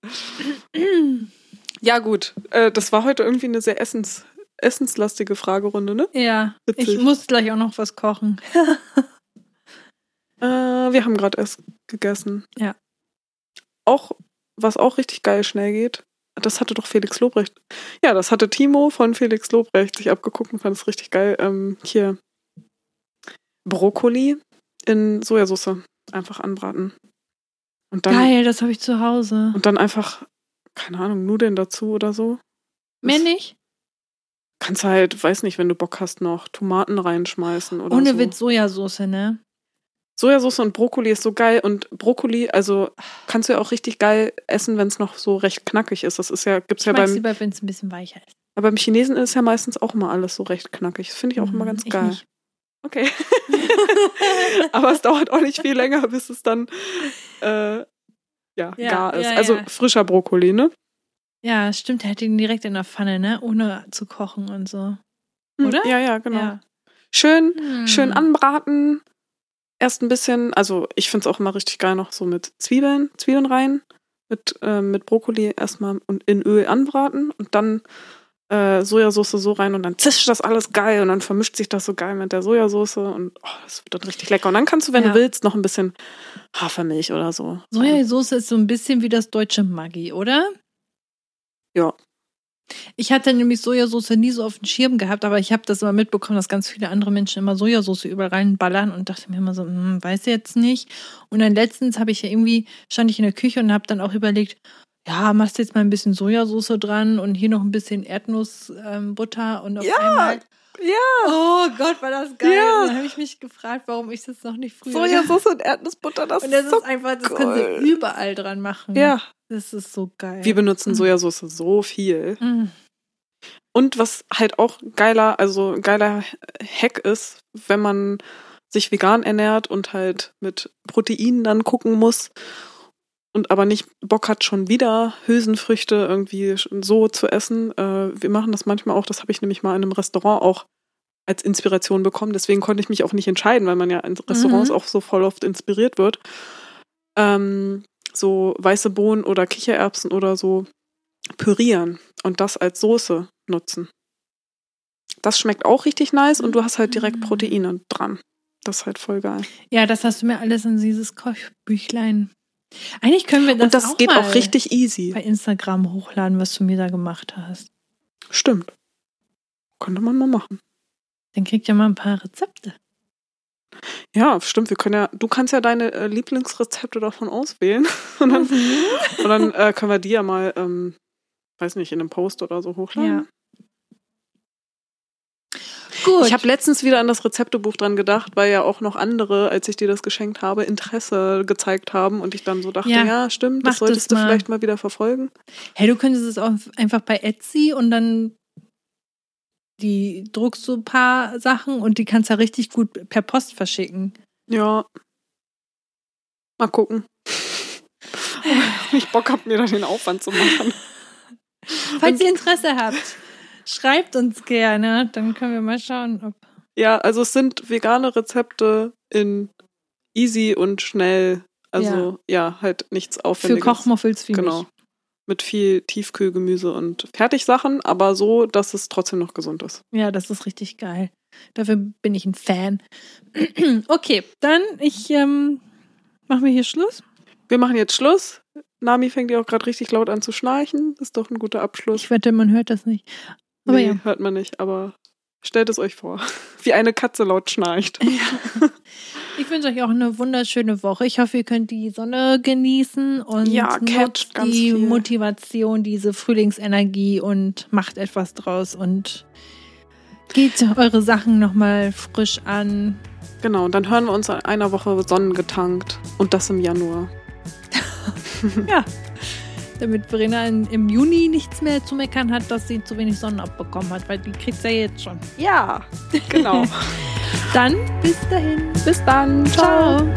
Ja, gut. Äh, das war heute irgendwie eine sehr essens, essenslastige Fragerunde, ne? Ja. Witzig. Ich muss gleich auch noch was kochen. äh, wir haben gerade erst gegessen. Ja. Auch, was auch richtig geil schnell geht, das hatte doch Felix Lobrecht. Ja, das hatte Timo von Felix Lobrecht sich abgeguckt und fand es richtig geil. Ähm, hier Brokkoli in Sojasauce einfach anbraten. Und dann, geil, das habe ich zu Hause. Und dann einfach, keine Ahnung, Nudeln dazu oder so. Mehr nicht? Kannst halt, weiß nicht, wenn du Bock hast, noch Tomaten reinschmeißen oder Ohne so. Witz Sojasauce, ne? Sojasauce und Brokkoli ist so geil und Brokkoli, also kannst du ja auch richtig geil essen, wenn es noch so recht knackig ist. Das ist ja, gibt's Ich ja beim, lieber, wenn es ein bisschen weicher ist. aber beim Chinesen ist ja meistens auch immer alles so recht knackig. Das finde ich auch immer Mhm, ganz ich geil. nicht. Okay. aber es dauert auch nicht viel länger, bis es dann äh, ja, Ja, gar ist. ja, also ja. frischer Brokkoli, ne? Ja, stimmt, er hat ihn direkt in der Pfanne, ne? Ohne zu kochen und so. Hm, Oder? Ja, ja, genau. Schön, Hm. schön anbraten. Erst ein bisschen, also ich finde es auch immer richtig geil noch so mit Zwiebeln, Zwiebeln rein, mit, äh, mit Brokkoli erstmal und in Öl anbraten und dann äh, Sojasauce so rein und dann zischt das alles geil und dann vermischt sich das so geil mit der Sojasauce und oh, das wird dann richtig lecker. Und dann kannst du, wenn Ja. du willst, noch ein bisschen Hafermilch oder so. Sojasauce ist so ein bisschen wie das deutsche Maggi, oder? Ja. Ich hatte nämlich Sojasauce nie so auf dem Schirm gehabt, aber ich habe das immer mitbekommen, dass ganz viele andere Menschen immer Sojasauce überall reinballern und dachte mir immer so, hm, weiß jetzt nicht. Und dann letztens habe ich ja irgendwie, stand ich in der Küche und habe dann auch überlegt, ja, machst jetzt mal ein bisschen Sojasauce dran und hier noch ein bisschen Erdnussbutter ähm, und auf Ja, einmal. Ja, Oh Gott, war das geil. Ja. Dann habe ich mich gefragt, warum ich das noch nicht früher Sojasauce und Erdnussbutter, das, Und das ist so ist einfach, das können sie überall dran machen. Ja, Das ist so geil. wir benutzen Mhm. Sojasauce so viel. Mm. Und was halt auch geiler, also geiler Hack ist, wenn man sich vegan ernährt und halt mit Proteinen dann gucken muss und aber nicht Bock hat, schon wieder Hülsenfrüchte irgendwie so zu essen. Äh, wir machen das manchmal auch, das habe ich nämlich mal in einem Restaurant auch als Inspiration bekommen. Deswegen konnte ich mich auch nicht entscheiden, weil man ja in Restaurants Mhm. auch so voll oft inspiriert wird. Ähm, so weiße Bohnen oder Kichererbsen oder so pürieren und das als Soße nutzen. Das schmeckt auch richtig nice und du hast halt direkt Mhm. Proteine dran. Das ist halt voll geil. Ja, das hast du mir alles in dieses Kochbüchlein. Eigentlich können wir das, und das auch geht auch richtig easy. bei Instagram hochladen, was du mir da gemacht hast. Stimmt. Könnte man mal machen. Dann kriegt ihr mal ein paar Rezepte. Ja, stimmt. Wir können ja, du kannst ja deine äh, Lieblingsrezepte davon auswählen. Und dann, und dann äh, können wir die ja mal, ähm, weiß nicht, in einem Post oder so hochladen. Gut. Ich habe letztens wieder an das Rezeptebuch dran gedacht, weil ja auch noch andere, als ich dir das geschenkt habe, Interesse gezeigt haben und ich dann so dachte, Ja, ja, stimmt, das solltest das du vielleicht mal wieder verfolgen. hey, du könntest es auch einfach bei Etsy und dann die druckst du ein paar Sachen und die kannst ja richtig gut per Post verschicken. Ja. Mal gucken. Ich Bock hab, mir da den Aufwand zu machen. Falls ihr Interesse habt, schreibt uns gerne, dann können wir mal schauen, ob. Ja, also es sind vegane Rezepte in easy und schnell. Also ja, halt nichts Für Aufwendiges. Kochmuffels wie Genau. mich. Mit viel Tiefkühlgemüse und Fertigsachen, aber so, dass es trotzdem noch gesund ist. Ja, das ist richtig geil. Dafür bin ich ein Fan. okay, dann ich ähm, mache mir hier Schluss. Wir machen jetzt Schluss. Nami fängt ja auch gerade richtig laut an zu schnarchen. Ist doch ein guter Abschluss. Ich wette, man hört das nicht. Aber nee, ja. hört man nicht, aber stellt es euch vor. Wie eine Katze laut schnarcht. Ich wünsche euch auch eine wunderschöne Woche. Ich hoffe, ihr könnt die Sonne genießen und Ja, nutzt die viel. Motivation, diese Frühlingsenergie und macht etwas draus und geht eure Sachen nochmal frisch an. Genau, und dann hören wir uns in einer Woche sonnengetankt. Und das im Januar. Ja. Damit Verena im Juni nichts mehr zu meckern hat, dass sie zu wenig Sonne abbekommen hat, weil die kriegt sie ja jetzt schon. Ja, genau. Dann bis dahin. Bis dann. Ciao.